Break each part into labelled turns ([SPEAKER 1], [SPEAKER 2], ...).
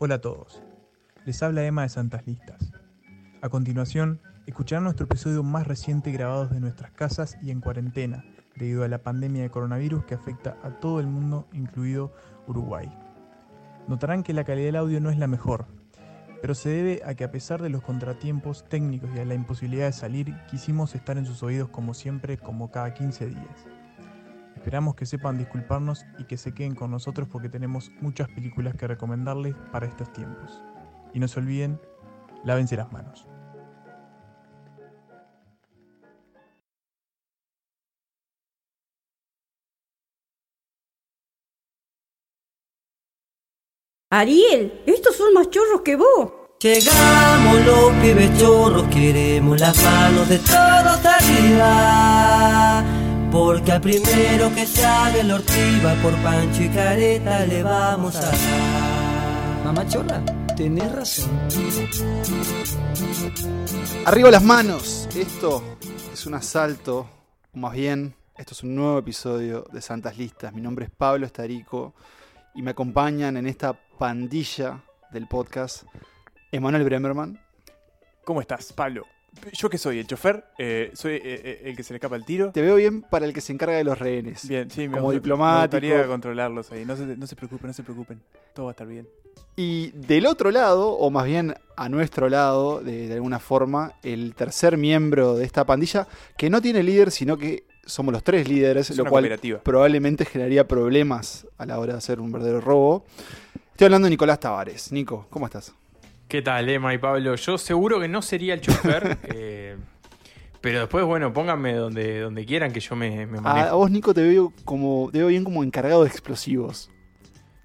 [SPEAKER 1] Hola a todos. Les habla Emma de Santas Listas. A continuación, escucharán nuestro episodio más reciente grabado de nuestras casas y en cuarentena, debido a la pandemia de coronavirus que afecta a todo el mundo, incluido Uruguay. Notarán que la calidad del audio no es la mejor, pero se debe a que a pesar de los contratiempos técnicos y a la imposibilidad de salir, quisimos estar en sus oídos como siempre, como cada 15 días. Esperamos que sepan disculparnos y que se queden con nosotros porque tenemos muchas películas que recomendarles para estos tiempos. Y no se olviden, lávense las manos.
[SPEAKER 2] Ariel, estos son más chorros que vos.
[SPEAKER 3] Llegamos los pibes chorros, queremos las manos de todos arriba. Porque al primero que sale la ortiva por Pancho y Careta le vamos a dar.
[SPEAKER 4] Mamá chorra, tenés razón.
[SPEAKER 5] Arriba las manos. Esto es un asalto, o más bien, esto es un nuevo episodio de Santas Listas. Mi nombre es Pablo Estarico y me acompañan en esta pandilla del podcast Emanuel Bremerman.
[SPEAKER 1] ¿Cómo estás, Pablo? ¿Yo que soy? ¿El chofer? Eh, ¿Soy eh, eh, el que se le escapa el tiro?
[SPEAKER 5] Te veo bien para el que se encarga de los rehenes.
[SPEAKER 1] Bien, sí, me
[SPEAKER 5] Como
[SPEAKER 1] me
[SPEAKER 5] diplomático.
[SPEAKER 1] gustaría controlarlos ahí. No se, no se preocupen, no se preocupen. Todo va a estar bien.
[SPEAKER 5] Y del otro lado, o más bien a nuestro lado, de, de alguna forma, el tercer miembro de esta pandilla, que no tiene líder, sino que somos los tres líderes,
[SPEAKER 1] Es
[SPEAKER 5] lo cual probablemente generaría problemas a la hora de hacer un verdadero robo. Estoy hablando de Nicolás Tavares. Nico, ¿cómo estás?
[SPEAKER 6] ¿Qué tal, Emma y Pablo? Yo seguro que no sería el chofer, eh, pero después, bueno, pónganme donde, donde quieran que yo me, me
[SPEAKER 5] A, a
[SPEAKER 6] manejo.
[SPEAKER 5] vos, Nico, te veo como te veo bien como encargado de explosivos,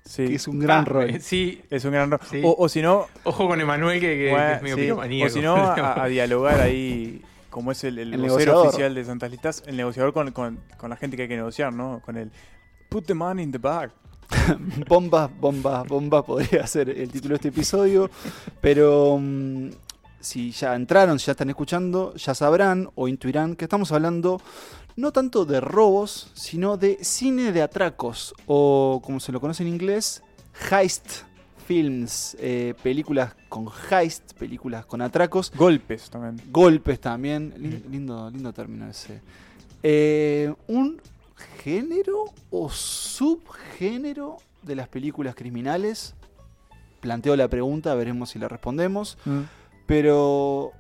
[SPEAKER 1] Sí.
[SPEAKER 5] que es un gran
[SPEAKER 6] Ah,
[SPEAKER 5] rol.
[SPEAKER 6] Sí,
[SPEAKER 1] Es un gran rol.
[SPEAKER 6] Sí.
[SPEAKER 1] O, o si no,
[SPEAKER 6] ojo con Emanuel, que, que- es medio
[SPEAKER 1] sí. o si no, a, a dialogar ahí, como es el, el,
[SPEAKER 5] negociador.
[SPEAKER 1] oficial de Santas Listas, el negociador con, con, con la gente que hay que negociar, ¿no? Con el put the money in the bag.
[SPEAKER 5] Bomba, bomba, bomba podría ser el título de este episodio. Pero mm, si ya entraron, si ya están escuchando, ya sabrán o intuirán que estamos hablando no tanto de robos, sino de cine de atracos, o como se lo conoce en inglés, heist films, eh, películas con heist, películas con atracos.
[SPEAKER 1] Golpes también.
[SPEAKER 5] Golpes también, lin- lindo, lindo término ese. Eh, un género o subgénero de las películas criminales. Planteo la pregunta, veremos si la respondemos. Pero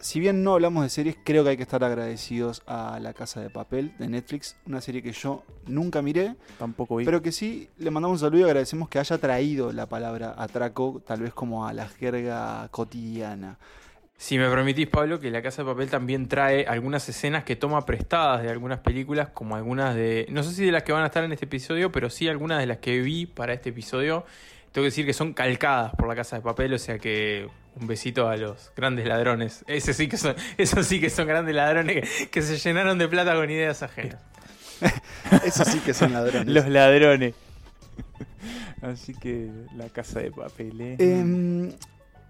[SPEAKER 5] si bien no hablamos de series, creo que hay que estar agradecidos a La Casa de Papel de Netflix, una serie que yo nunca miré,
[SPEAKER 1] Tampoco vi.
[SPEAKER 5] pero que sí le mandamos un saludo y agradecemos que haya traído la palabra atraco, tal vez como a la jerga cotidiana.
[SPEAKER 6] Si me permitís, Pablo, que La Casa de Papel también trae algunas escenas que toma prestadas de algunas películas, como algunas de... No sé si de las que van a estar en este episodio, pero sí algunas de las que vi para este episodio. Tengo que decir que son calcadas por La Casa de Papel, o sea que un besito a los grandes ladrones. Ese sí que son, esos sí que son grandes ladrones que, que se llenaron de plata con ideas ajenas.
[SPEAKER 5] Eso sí que son ladrones.
[SPEAKER 1] Los ladrones. Así que la casa de papel, ¿eh?
[SPEAKER 5] Eh,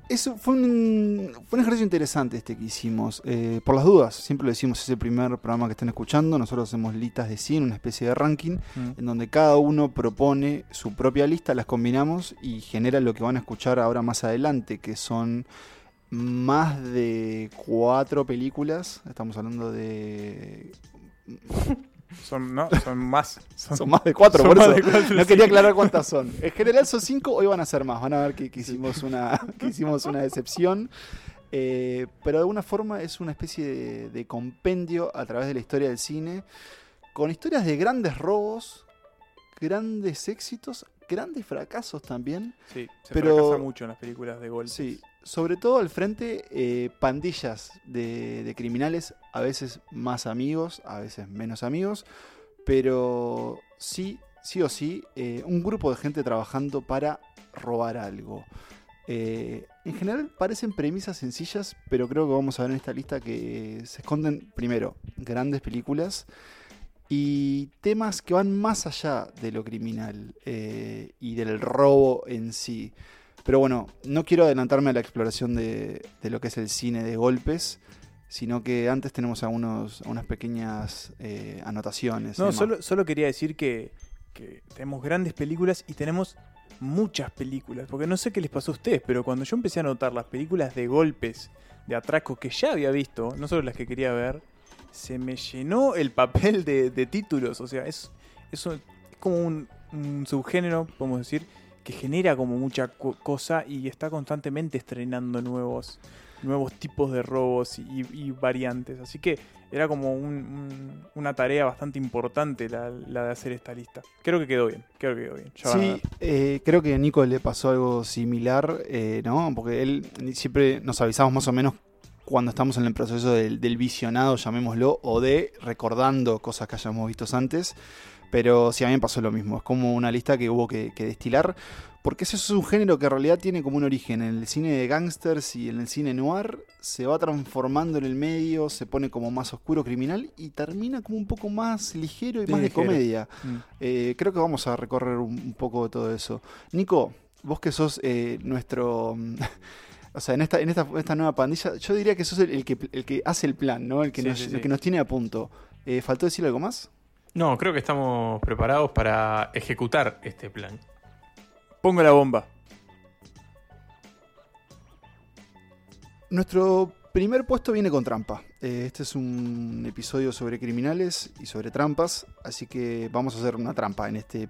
[SPEAKER 5] eso fue un, fue un ejercicio interesante este que hicimos. Eh, por las dudas, siempre lo decimos, es el primer programa que están escuchando. Nosotros hacemos listas de 100, una especie de ranking,
[SPEAKER 1] Mm.
[SPEAKER 5] en donde cada uno propone su propia lista, las combinamos y genera lo que van a escuchar ahora más adelante, que son más de cuatro películas. Estamos hablando de...
[SPEAKER 1] Son, no, son más. Son,
[SPEAKER 5] Son más de cuatro, por eso
[SPEAKER 1] cuatro,
[SPEAKER 5] no quería aclarar cuántas son. En general son cinco, hoy van a ser más. Van a ver que, que hicimos, una, que hicimos una decepción. Eh, pero de alguna forma es una especie de, de compendio a través de la historia del cine, con historias de grandes robos, grandes éxitos, grandes fracasos también.
[SPEAKER 1] Sí, se
[SPEAKER 5] Pero-
[SPEAKER 1] fracasa mucho en las películas de golpes.
[SPEAKER 5] Sí, sobre todo al frente, eh, pandillas de, criminales, a veces más amigos, a veces menos amigos, pero sí, sí o sí, eh, un grupo de gente trabajando para robar algo. Eh, en general parecen premisas sencillas, pero creo que vamos a ver en esta lista que se esconden, primero, grandes películas y temas que van más allá de lo criminal y del robo en sí. Pero bueno, no quiero adelantarme a la exploración de, de lo que es el cine de golpes, sino que antes tenemos algunos, unas pequeñas eh, anotaciones.
[SPEAKER 1] No, solo, solo quería decir que, que tenemos grandes películas y tenemos muchas películas, porque no sé qué les pasó a ustedes, pero cuando yo empecé a notar las películas de golpes, de atracos que ya había visto, no solo las que quería ver, se me llenó el papel de, de títulos, o sea, es, es, un- es como un, un subgénero, podemos decir, que genera como mucha co- cosa y está constantemente estrenando nuevos, nuevos tipos de robos y, y variantes. Así que era como un- un- una tarea bastante importante la, la de hacer esta lista. Creo que quedó bien, creo que quedó bien. Ya
[SPEAKER 5] Sí, eh, creo que a Nico le pasó algo similar, eh, ¿no? Porque él siempre nos avisamos más o menos cuando estamos en el proceso del, del visionado, llamémoslo, o de recordando cosas que hayamos visto antes. Pero sí, a mí me pasó lo mismo. Es como una lista que hubo que, que destilar. Porque ese es un género que en realidad tiene como un origen en el cine de gangsters y en el cine noir. Se va transformando en el medio, se pone como más oscuro criminal y termina como un poco más ligero y más de comedia.
[SPEAKER 1] Mm.
[SPEAKER 5] Eh, creo que vamos a recorrer un, un poco de todo eso. Nico, vos que sos eh, nuestro... mm, O sea, en esta, en esta, esta nueva pandilla, yo diría que sos el, el que, el que hace el plan, ¿no? El que,
[SPEAKER 6] Sí,
[SPEAKER 5] nos,
[SPEAKER 6] sí,
[SPEAKER 5] el que nos tiene a punto. Eh, ¿Faltó decir algo más?
[SPEAKER 6] No, creo que estamos preparados para ejecutar este plan.
[SPEAKER 1] Pongo la bomba.
[SPEAKER 5] Nuestro primer puesto viene con trampa. Eh, este es un episodio sobre criminales y sobre trampas, así que vamos a hacer una trampa en este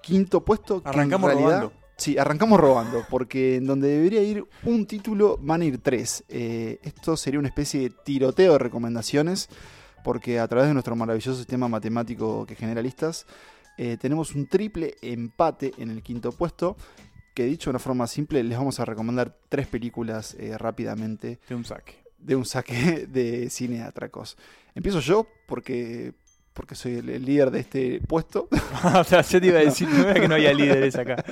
[SPEAKER 5] quinto puesto. que en
[SPEAKER 1] Arrancamos
[SPEAKER 5] realidad-
[SPEAKER 1] robando.
[SPEAKER 5] Sí, arrancamos robando, porque en donde debería ir un título van a ir tres. Eh, esto sería una especie de tiroteo de recomendaciones, porque a través de nuestro maravilloso sistema matemático que genera listas, eh, tenemos un triple empate en el quinto puesto, que dicho de una forma simple, les vamos a recomendar tres películas eh, rápidamente
[SPEAKER 1] De un saque.
[SPEAKER 5] de un saque de cine atracos. Empiezo yo, porque, porque soy el, el líder de este puesto.
[SPEAKER 1] o sea, yo te iba a decir no que no había líderes acá.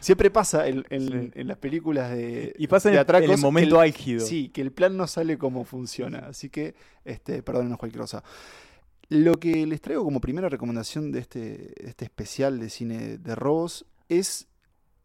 [SPEAKER 5] Siempre pasa en, en-
[SPEAKER 1] Sí.
[SPEAKER 5] en las películas de,
[SPEAKER 1] Y pasa en
[SPEAKER 5] de
[SPEAKER 1] el,
[SPEAKER 5] atracos
[SPEAKER 1] en el momento álgido.
[SPEAKER 5] Sí, que el plan no sale como funciona. Así que, este, perdónenos cualquier cosa. Lo que les traigo como primera recomendación de este, este especial de cine de robos es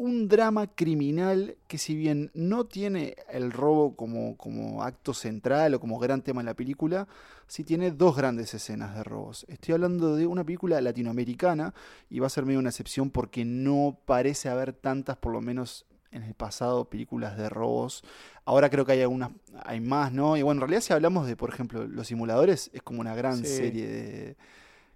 [SPEAKER 5] un drama criminal que si bien no tiene el robo como, como acto central o como gran tema en la película, sí tiene dos grandes escenas de robos. Estoy hablando de una película latinoamericana y va a ser medio una excepción porque no parece haber tantas, por lo menos en el pasado, películas de robos. Ahora creo que hay algunas, hay más, ¿no? Y bueno, en realidad si hablamos de, por ejemplo, Los Simuladores, es como una gran
[SPEAKER 1] Sí.
[SPEAKER 5] serie de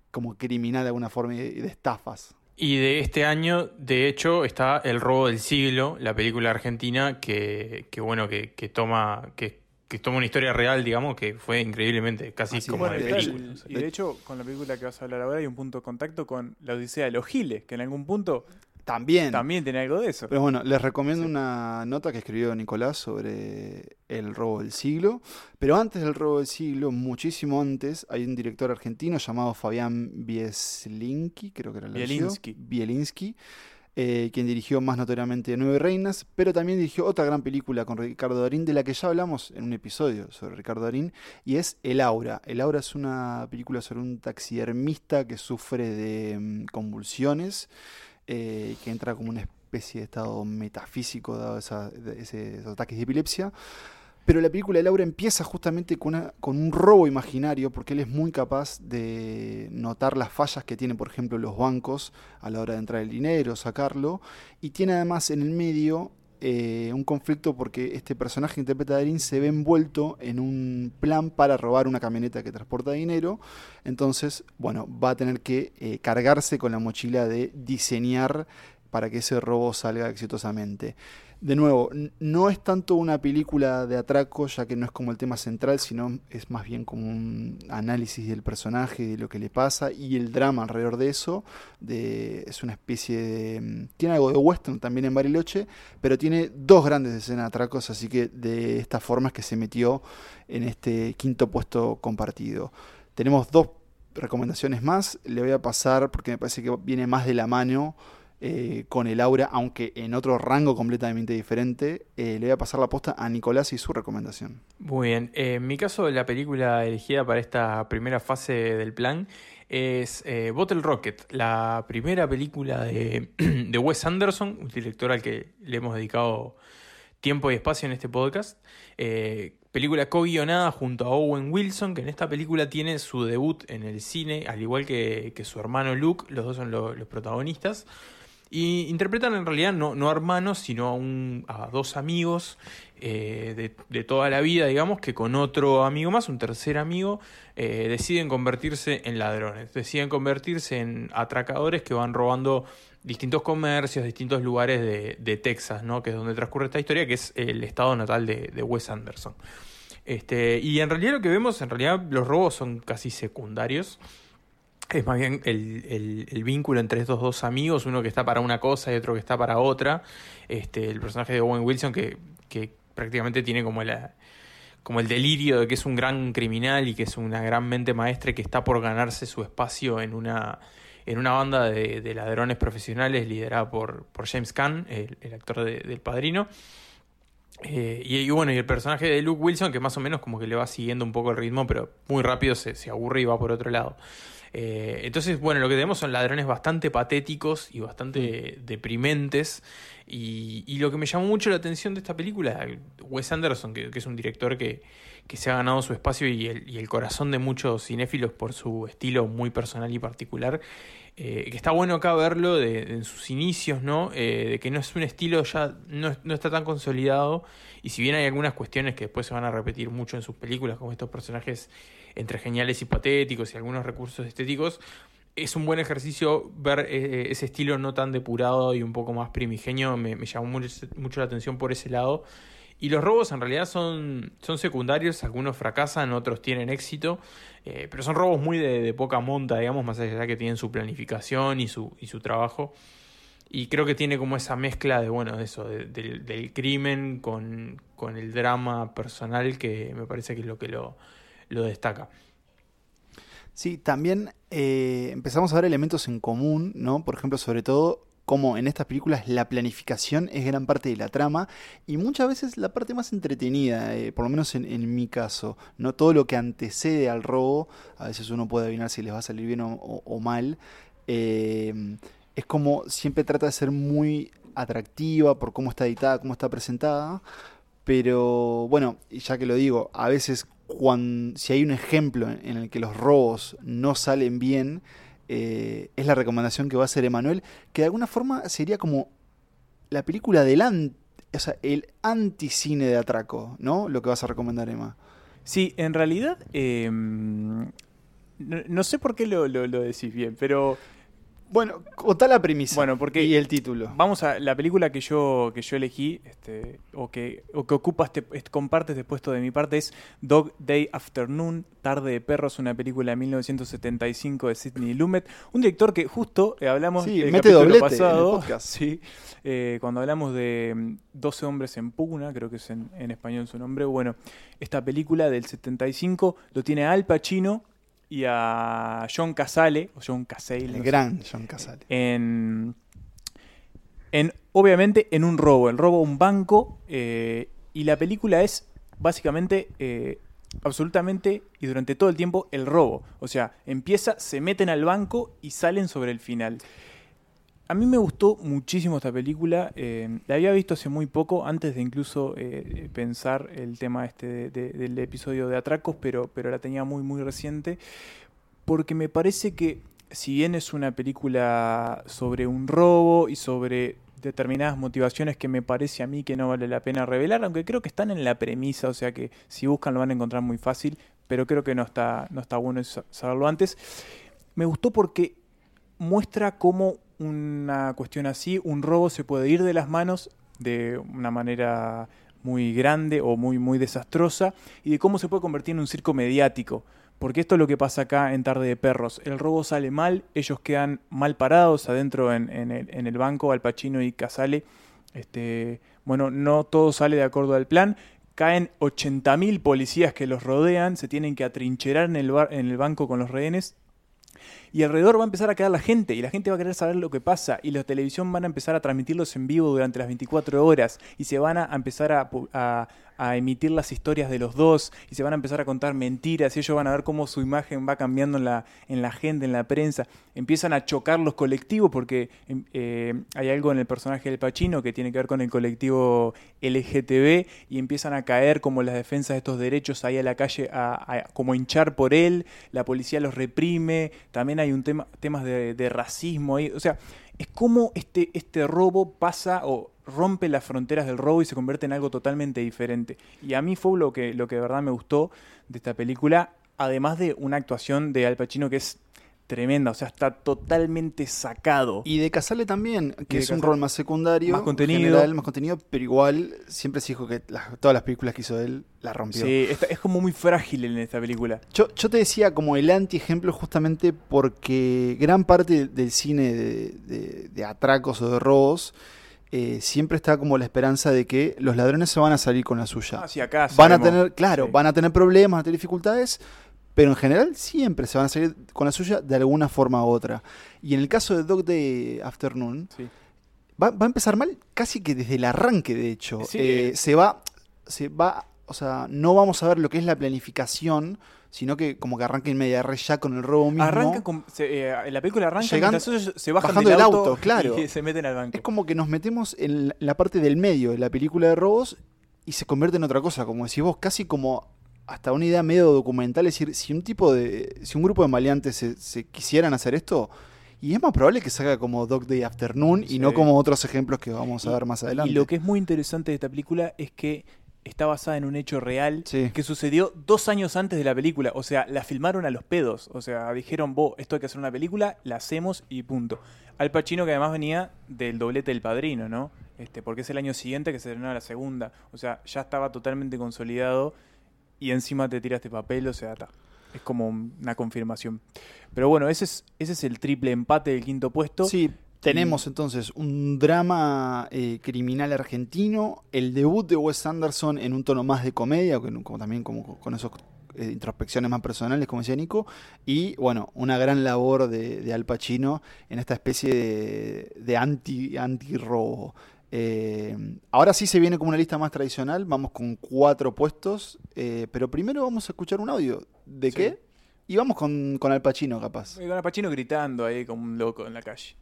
[SPEAKER 5] como criminal de alguna forma y de estafas.
[SPEAKER 6] Y de este año, de hecho, está El robo del siglo, la película argentina que, que bueno, que, que toma que, que toma una historia real, digamos, que fue increíblemente casi
[SPEAKER 5] Así
[SPEAKER 6] como de película.
[SPEAKER 1] y de hecho, con la película que vas a hablar ahora hay un punto de contacto con la Odisea de los Giles, que en algún punto
[SPEAKER 5] También.
[SPEAKER 1] también tiene algo de eso.
[SPEAKER 5] Pero bueno, les recomiendo
[SPEAKER 1] Sí.
[SPEAKER 5] una nota que escribió Nicolás sobre el robo del siglo. Pero antes del robo del siglo, muchísimo antes, hay un director argentino llamado Fabián Bieslinski, creo que era el.
[SPEAKER 1] Bielinski.
[SPEAKER 5] Bielinski, eh, quien dirigió más notoriamente Nueve Reinas, pero también dirigió otra gran película con Ricardo Darín, de la que ya hablamos en un episodio sobre Ricardo Darín, y es El Aura. El Aura es una película sobre un taxidermista que sufre de mm, convulsiones eh, que entra como una especie de estado metafísico dado esa- de esos ataques de epilepsia. Pero la película de Laura empieza justamente con, con un robo imaginario, porque él es muy capaz de notar las fallas que tienen, por ejemplo, los bancos a la hora de entrar el dinero, sacarlo, y tiene además en el medio eh, un conflicto porque este personaje interpreta a Darín se ve envuelto en un plan para robar una camioneta que transporta dinero, entonces, bueno, va a tener que eh, cargarse con la mochila de diseñar para que ese robo salga exitosamente. De nuevo, no es tanto una película de atraco, ya que no es como el tema central, sino es más bien como un análisis del personaje, de lo que le pasa y el drama alrededor de eso. De, es una especie de... mm, Tiene algo de western también en Bariloche, pero tiene dos grandes escenas de atracos, así que de esta forma es que se metió en este quinto puesto compartido. Tenemos dos recomendaciones más, le voy a pasar porque me parece que viene más de la mano eh, con el aura, aunque en otro rango completamente diferente. Eh, le voy a pasar la posta a Nicolás y su recomendación.
[SPEAKER 6] Muy bien. Eh, en mi caso, la película elegida para esta primera fase del plan es eh, Bottle Rocket, la primera película de, Wes Anderson, un director al que le hemos dedicado tiempo y espacio en este podcast. Película co-guionada junto a Owen Wilson, que en esta película tiene su debut en el cine, al igual que, su hermano Luke, los dos son lo- los protagonistas. Y interpretan en realidad no, no a hermanos, sino a, un, a dos amigos eh, de, de toda la vida, digamos, que con otro amigo más, un tercer amigo, eh, deciden convertirse en ladrones, deciden convertirse en atracadores que van robando distintos comercios, distintos lugares de, de Texas, ¿no? que es donde transcurre esta historia, que es el estado natal de, de Wes Anderson. Este, y en realidad lo que vemos, en realidad los robos son casi secundarios. Es más bien el, el- vínculo entre estos dos amigos, uno que está para una cosa y otro que está para otra. Este, el personaje de Owen Wilson que, que prácticamente tiene como la, como el delirio de que es un gran criminal y que es una gran mente maestra que está por ganarse su espacio en una, en una banda de, de ladrones profesionales liderada por, por James Caan, el, el actor de- del padrino. Eh, y, y bueno, y el personaje de Luke Wilson, que más o menos como que le va siguiendo un poco el ritmo, pero muy rápido se, se aburre y va por otro lado. Eh, entonces, bueno, lo que tenemos son ladrones bastante patéticos y bastante deprimentes. Y, y lo que me llamó mucho la atención de esta película, Wes Anderson, que, que es un director que, que se ha ganado su espacio y el, y el corazón de muchos cinéfilos por su estilo muy personal y particular, eh, que está bueno acá verlo en sus inicios, ¿no? Eh, de que no es un estilo ya, no, no está tan consolidado, y si bien hay algunas cuestiones que después se van a repetir mucho en sus películas, como estos personajes entre geniales y patéticos y algunos recursos estéticos, es un buen ejercicio ver eh, ese estilo no tan depurado y un poco más primigenio, me, me llamó mucho la atención por ese lado. Y los robos en realidad son, son secundarios, algunos fracasan, otros tienen éxito, eh, pero son robos muy de, de poca monta, digamos, más allá de que tienen su planificación y su, y su trabajo. Y creo que tiene como esa mezcla de, bueno, de eso, de- del- del crimen con, con el drama personal que me parece que es lo que lo, lo destaca.
[SPEAKER 5] Sí, también eh, empezamos a ver elementos en común, ¿no? Por ejemplo, sobre todo como en estas películas la planificación es gran parte de la trama y muchas veces la parte más entretenida, eh, por lo menos en, en mi caso, no todo lo que antecede al robo, a veces uno puede adivinar si les va a salir bien o, mal, eh, es como siempre trata de ser muy atractiva por cómo está editada, cómo está presentada, pero bueno, ya que lo digo, a veces cuando, si hay un ejemplo en el que los robos no salen bien, eh, es la recomendación que va a hacer Emanuel, que de alguna forma sería como la película del o sea, el anticine de atraco, ¿no? Lo que vas a recomendar, Emma.
[SPEAKER 1] Sí, en realidad, eh, no, no sé por qué lo, lo- lo decís bien, pero
[SPEAKER 5] Bueno, contá la premisa
[SPEAKER 1] Bueno, porque-
[SPEAKER 5] y el título.
[SPEAKER 1] vamos a la película que yo, que yo elegí, este, o, que, o que ocupa este, este- comparte este puesto de mi parte, es Dog Day Afternoon, Tarde de Perros, una película de 1975 de Sidney Lumet, un director que justo eh, hablamos
[SPEAKER 5] Sí,
[SPEAKER 1] el
[SPEAKER 5] mete
[SPEAKER 1] capítulo
[SPEAKER 5] doblete en el
[SPEAKER 1] pasado,
[SPEAKER 5] podcast.
[SPEAKER 1] sí, eh, cuando hablamos de mm, 12 hombres en pugna, creo que es en, en español su nombre, bueno, esta película del 75 lo tiene Al Pacino y a John Casale, o John Casale,
[SPEAKER 5] El
[SPEAKER 1] no sé,
[SPEAKER 5] gran John Casale.
[SPEAKER 1] en, en obviamente en un robo, el robo a un banco eh, y la película es básicamente eh, absolutamente y durante todo el tiempo el robo, o sea, empieza, se meten al banco y salen sobre el final. A mí me gustó muchísimo esta película, eh, la había visto hace muy poco, antes de incluso eh, pensar el tema este de- de- del episodio de Atracos, pero, pero la tenía muy muy reciente, porque me parece que si bien es una película sobre un robo y sobre determinadas motivaciones que me parece a mí que no vale la pena revelar, aunque creo que están en la premisa, o sea que si buscan lo van a encontrar muy fácil, pero creo que no está, no está bueno sa- saberlo antes. Me gustó porque muestra cómo una cuestión así, un robo se puede ir de las manos de una manera muy grande o muy, muy desastrosa y de cómo se puede convertir en un circo mediático. Porque esto es lo que pasa acá en Tarde de Perros. El robo sale mal, ellos quedan mal parados adentro en, el, el banco, Al Pacino y Casale. Este, bueno, no todo sale de acuerdo al plan. Caen 80.000 policías que los rodean, se tienen que atrincherar en el, bar- en el banco con los rehenes y alrededor va a empezar a quedar la gente y la gente va a querer saber lo que pasa y la televisión van a empezar a transmitirlos en vivo durante las 24 horas y se van a empezar a, a- a emitir las historias de los dos y se van a empezar a contar mentiras y ellos van a ver cómo su imagen va cambiando en la, en la gente, en la prensa. Empiezan a chocar los colectivos porque em, eh, hay algo en el personaje del Pachino que tiene que ver con el colectivo LGTB y empiezan a caer como las defensas de estos derechos ahí a la calle a, como hinchar por él, la policía los reprime, también hay un tema, temas de, de racismo ahí. O sea, es como este, este robo pasa o rompe las fronteras del robo y se convierte en algo totalmente diferente. Y a mí fue lo que, lo que de verdad me gustó de esta película, además de una actuación de Al Pacino que es tremenda, o sea, está totalmente sacado.
[SPEAKER 5] Y de Casale también, que es un rol más secundario.
[SPEAKER 1] Más
[SPEAKER 5] en
[SPEAKER 1] contenido.
[SPEAKER 5] general, más contenido, pero igual siempre se dijo que las- todas las películas que hizo él la rompió.
[SPEAKER 1] Sí, está- es como muy frágil en esta película.
[SPEAKER 5] Yo, yo te decía como el anti-ejemplo justamente porque gran parte del cine de, de- de atracos o de robos eh, siempre está como la esperanza de que los ladrones se van a salir con la suya.
[SPEAKER 1] Ah, sí, acá
[SPEAKER 5] van a tener, claro,
[SPEAKER 1] Sí.
[SPEAKER 5] van a tener problemas, van a tener dificultades, pero en general siempre se van a salir con la suya de alguna forma u otra. Y en el caso de Dog Day Afternoon,
[SPEAKER 1] Sí.
[SPEAKER 5] va, va a empezar mal casi que desde el arranque, de hecho.
[SPEAKER 1] Sí.
[SPEAKER 5] Eh, se va, se va, o sea, no vamos a ver lo que es la planificación, sino que como que arranca en media res ya con el robo mismo.
[SPEAKER 1] Arranca con, se, eh, la película arranca ellos se bajan
[SPEAKER 5] bajando
[SPEAKER 1] del
[SPEAKER 5] del
[SPEAKER 1] auto,
[SPEAKER 5] auto, claro.
[SPEAKER 1] y se meten al banco.
[SPEAKER 5] Es como que nos metemos en la- la parte del medio de la película de robos y se convierte en otra cosa, como decís vos, casi como hasta una idea medio documental, es decir, si un tipo de, si un grupo de maleantes se, se quisieran hacer esto, y es más probable que salga como Dog Day Afternoon y no como otros ejemplos que vamos a ver más adelante.
[SPEAKER 1] Y lo que es muy interesante de esta película es que está basada en un hecho real
[SPEAKER 5] Sí.
[SPEAKER 1] que sucedió dos años antes de la película. O sea, la filmaron a los pedos. O sea, dijeron, vos, esto hay que hacer una película, la hacemos y punto. Al Pacino que además venía del doblete del padrino, ¿no? Este, porque es el año siguiente que se estrenó la segunda. O sea, ya estaba totalmente consolidado y encima te tira este papel, o sea, ta, es como un- una confirmación. Pero bueno, ese es, ese es el triple empate del quinto puesto.
[SPEAKER 5] Sí, tenemos entonces un drama eh, criminal argentino, el debut de Wes Anderson en un tono más de comedia, con- como también como con esos eh, introspecciones más personales, como decía Nico, y bueno, una gran labor de, de Al Pacino en esta especie de, de anti, anti-robo. Eh, ahora sí se viene como una lista más tradicional, vamos con cuatro puestos, eh, pero primero vamos a escuchar un audio. ¿De
[SPEAKER 1] Sí.
[SPEAKER 5] qué? Y vamos con, con Al Pacino, capaz.
[SPEAKER 1] Y Con Al Pacino gritando ahí como un loco en la calle.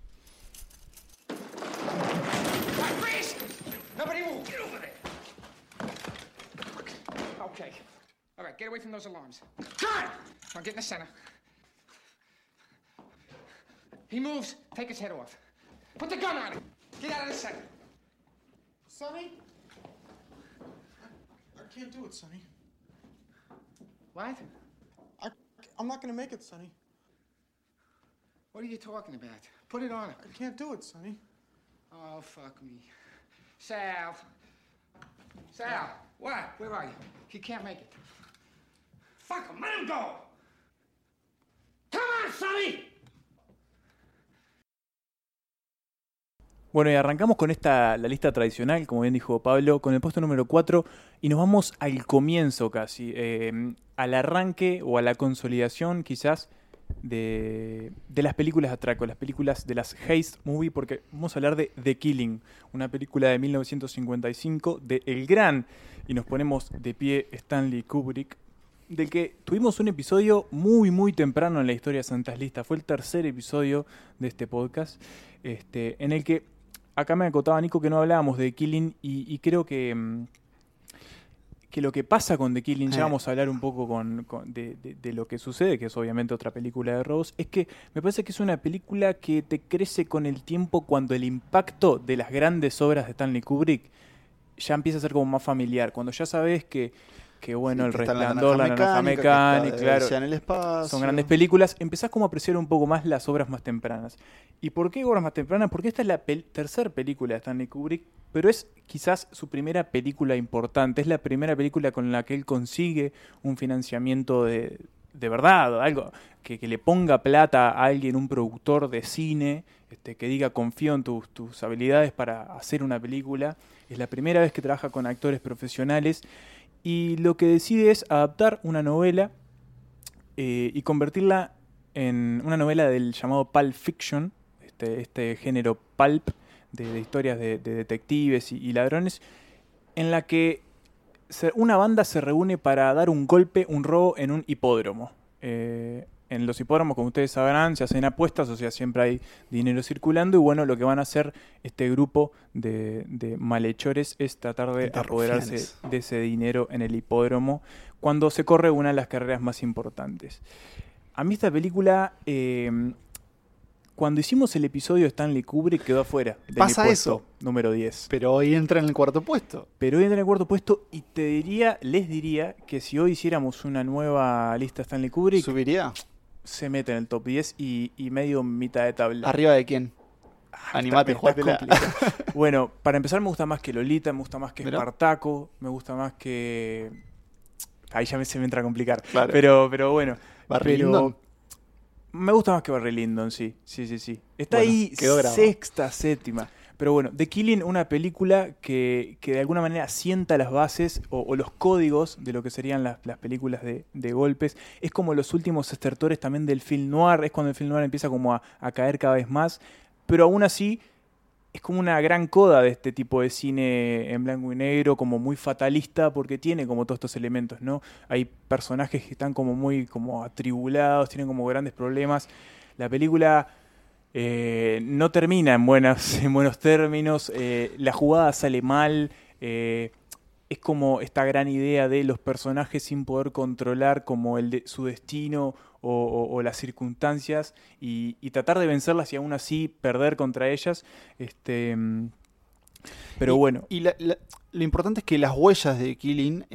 [SPEAKER 7] Okay. All right, get away from those alarms. Good! Now get in the center. He moves, take his head off. Put the gun on him. Get out of the center.
[SPEAKER 8] Sonny? I can't do it, Sonny.
[SPEAKER 7] What?
[SPEAKER 8] I, I'm not gonna make it, Sonny.
[SPEAKER 7] What are you talking about? Put it on.
[SPEAKER 8] I can't do it, Sonny.
[SPEAKER 7] Oh, fuck me. Sal. Sal, what? Where are you? He can't make it. Fuck him, let him go! Come on, Sonny!
[SPEAKER 1] Bueno, y arrancamos con esta, la lista tradicional, como bien dijo Pablo, con el puesto número 4 y nos vamos al comienzo casi, eh, al arranque o a la consolidación quizás de, de las películas de atraco, las películas de las Heist Movie, porque vamos a hablar de The Killing, una película de 1955 de el gran, y nos ponemos de pie, Stanley Kubrick, del que tuvimos un episodio muy, muy temprano en la historia de Santas Listas. Fue el tercer episodio de este podcast, este, en el que acá me acotaba Nico que no hablábamos de Killing y, y creo que, mm, que lo que pasa con The Killing, ya
[SPEAKER 5] Eh.
[SPEAKER 1] vamos a hablar un poco con, con- de, de- de lo que sucede, que es obviamente otra película de robos, es que me parece que es una película que te crece con el tiempo cuando el impacto de las grandes obras de Stanley Kubrick ya empieza a ser como más familiar, cuando ya sabes que, que bueno,
[SPEAKER 5] Sí,
[SPEAKER 1] el
[SPEAKER 5] que
[SPEAKER 1] resplandor, la naranja mecánica,
[SPEAKER 5] está
[SPEAKER 1] claro,
[SPEAKER 5] en el espacio.
[SPEAKER 1] son grandes películas, empezás como a apreciar un poco más las obras más tempranas. ¿Y por qué obras más tempranas? Porque esta es la pel- tercera película de Stanley Kubrick, pero es quizás su primera película importante, es la primera película con la que él consigue un financiamiento de, de verdad, algo que, que le ponga plata a alguien, un productor de cine, este, que diga confío en tus, tus habilidades para hacer una película. Es la primera vez que trabaja con actores profesionales y lo que decide es adaptar una novela eh, y convertirla en una novela del llamado pulp fiction, este, este género pulp de, historias de, de detectives y, y ladrones, en la que se- una banda se reúne para dar un golpe, un robo en un hipódromo. Eh, en los hipódromos, como ustedes sabrán, se hacen apuestas, o sea, siempre hay dinero circulando y bueno, lo que van a hacer este grupo de, de malhechores es tratar de
[SPEAKER 5] De
[SPEAKER 1] apoderarse
[SPEAKER 5] rufianes.
[SPEAKER 1] de ese dinero en el hipódromo cuando se corre una de las carreras más importantes. A mí esta película, eh, cuando hicimos el episodio de Stanley Kubrick, quedó afuera. de mi
[SPEAKER 5] Pasa
[SPEAKER 1] puesto
[SPEAKER 5] eso.
[SPEAKER 1] Número 10.
[SPEAKER 5] Pero hoy entra en el cuarto puesto.
[SPEAKER 1] Pero hoy entra en el cuarto puesto y te diría, les diría que si hoy hiciéramos una nueva lista Stanley Kubrick,
[SPEAKER 5] ¿Subiría?
[SPEAKER 1] Se mete en el top 10 y, y medio mitad de tabla.
[SPEAKER 5] ¿Arriba de quién?
[SPEAKER 1] Ah,
[SPEAKER 5] Animate, jugátela.
[SPEAKER 1] bueno, para empezar me gusta más que Lolita, me gusta más que
[SPEAKER 5] Mirá.
[SPEAKER 1] Espartaco, me gusta más que... Ahí ya me, se me entra a complicar.
[SPEAKER 5] Claro.
[SPEAKER 1] Pero, pero bueno.
[SPEAKER 5] Barry
[SPEAKER 1] pero
[SPEAKER 5] Lyndon.
[SPEAKER 1] Me gusta más que Barry Lyndon, sí. Sí, sí, sí. Está
[SPEAKER 5] Bueno,
[SPEAKER 1] ahí sexta, séptima. Pero bueno, The Killing, una película que, que de alguna manera sienta las bases o, los códigos de lo que serían las, las películas de, de golpes. Es como los últimos estertores también del film noir. Es cuando el film noir empieza como a, a caer cada vez más. Pero aún así es como una gran coda de este tipo de cine en blanco y negro, como muy fatalista, porque tiene como todos estos elementos, ¿no? Hay personajes que están como muy como atribulados, tienen como grandes problemas. La película eh, no termina en, buenas, en buenos términos, eh, la jugada sale mal, eh, es como esta gran idea de los personajes sin poder controlar como el de, su destino o, o- o las circunstancias y, y tratar de vencerlas y aún así perder contra ellas. Este, pero
[SPEAKER 5] Y-
[SPEAKER 1] bueno,
[SPEAKER 5] Y la- la- lo importante es que las huellas de Killing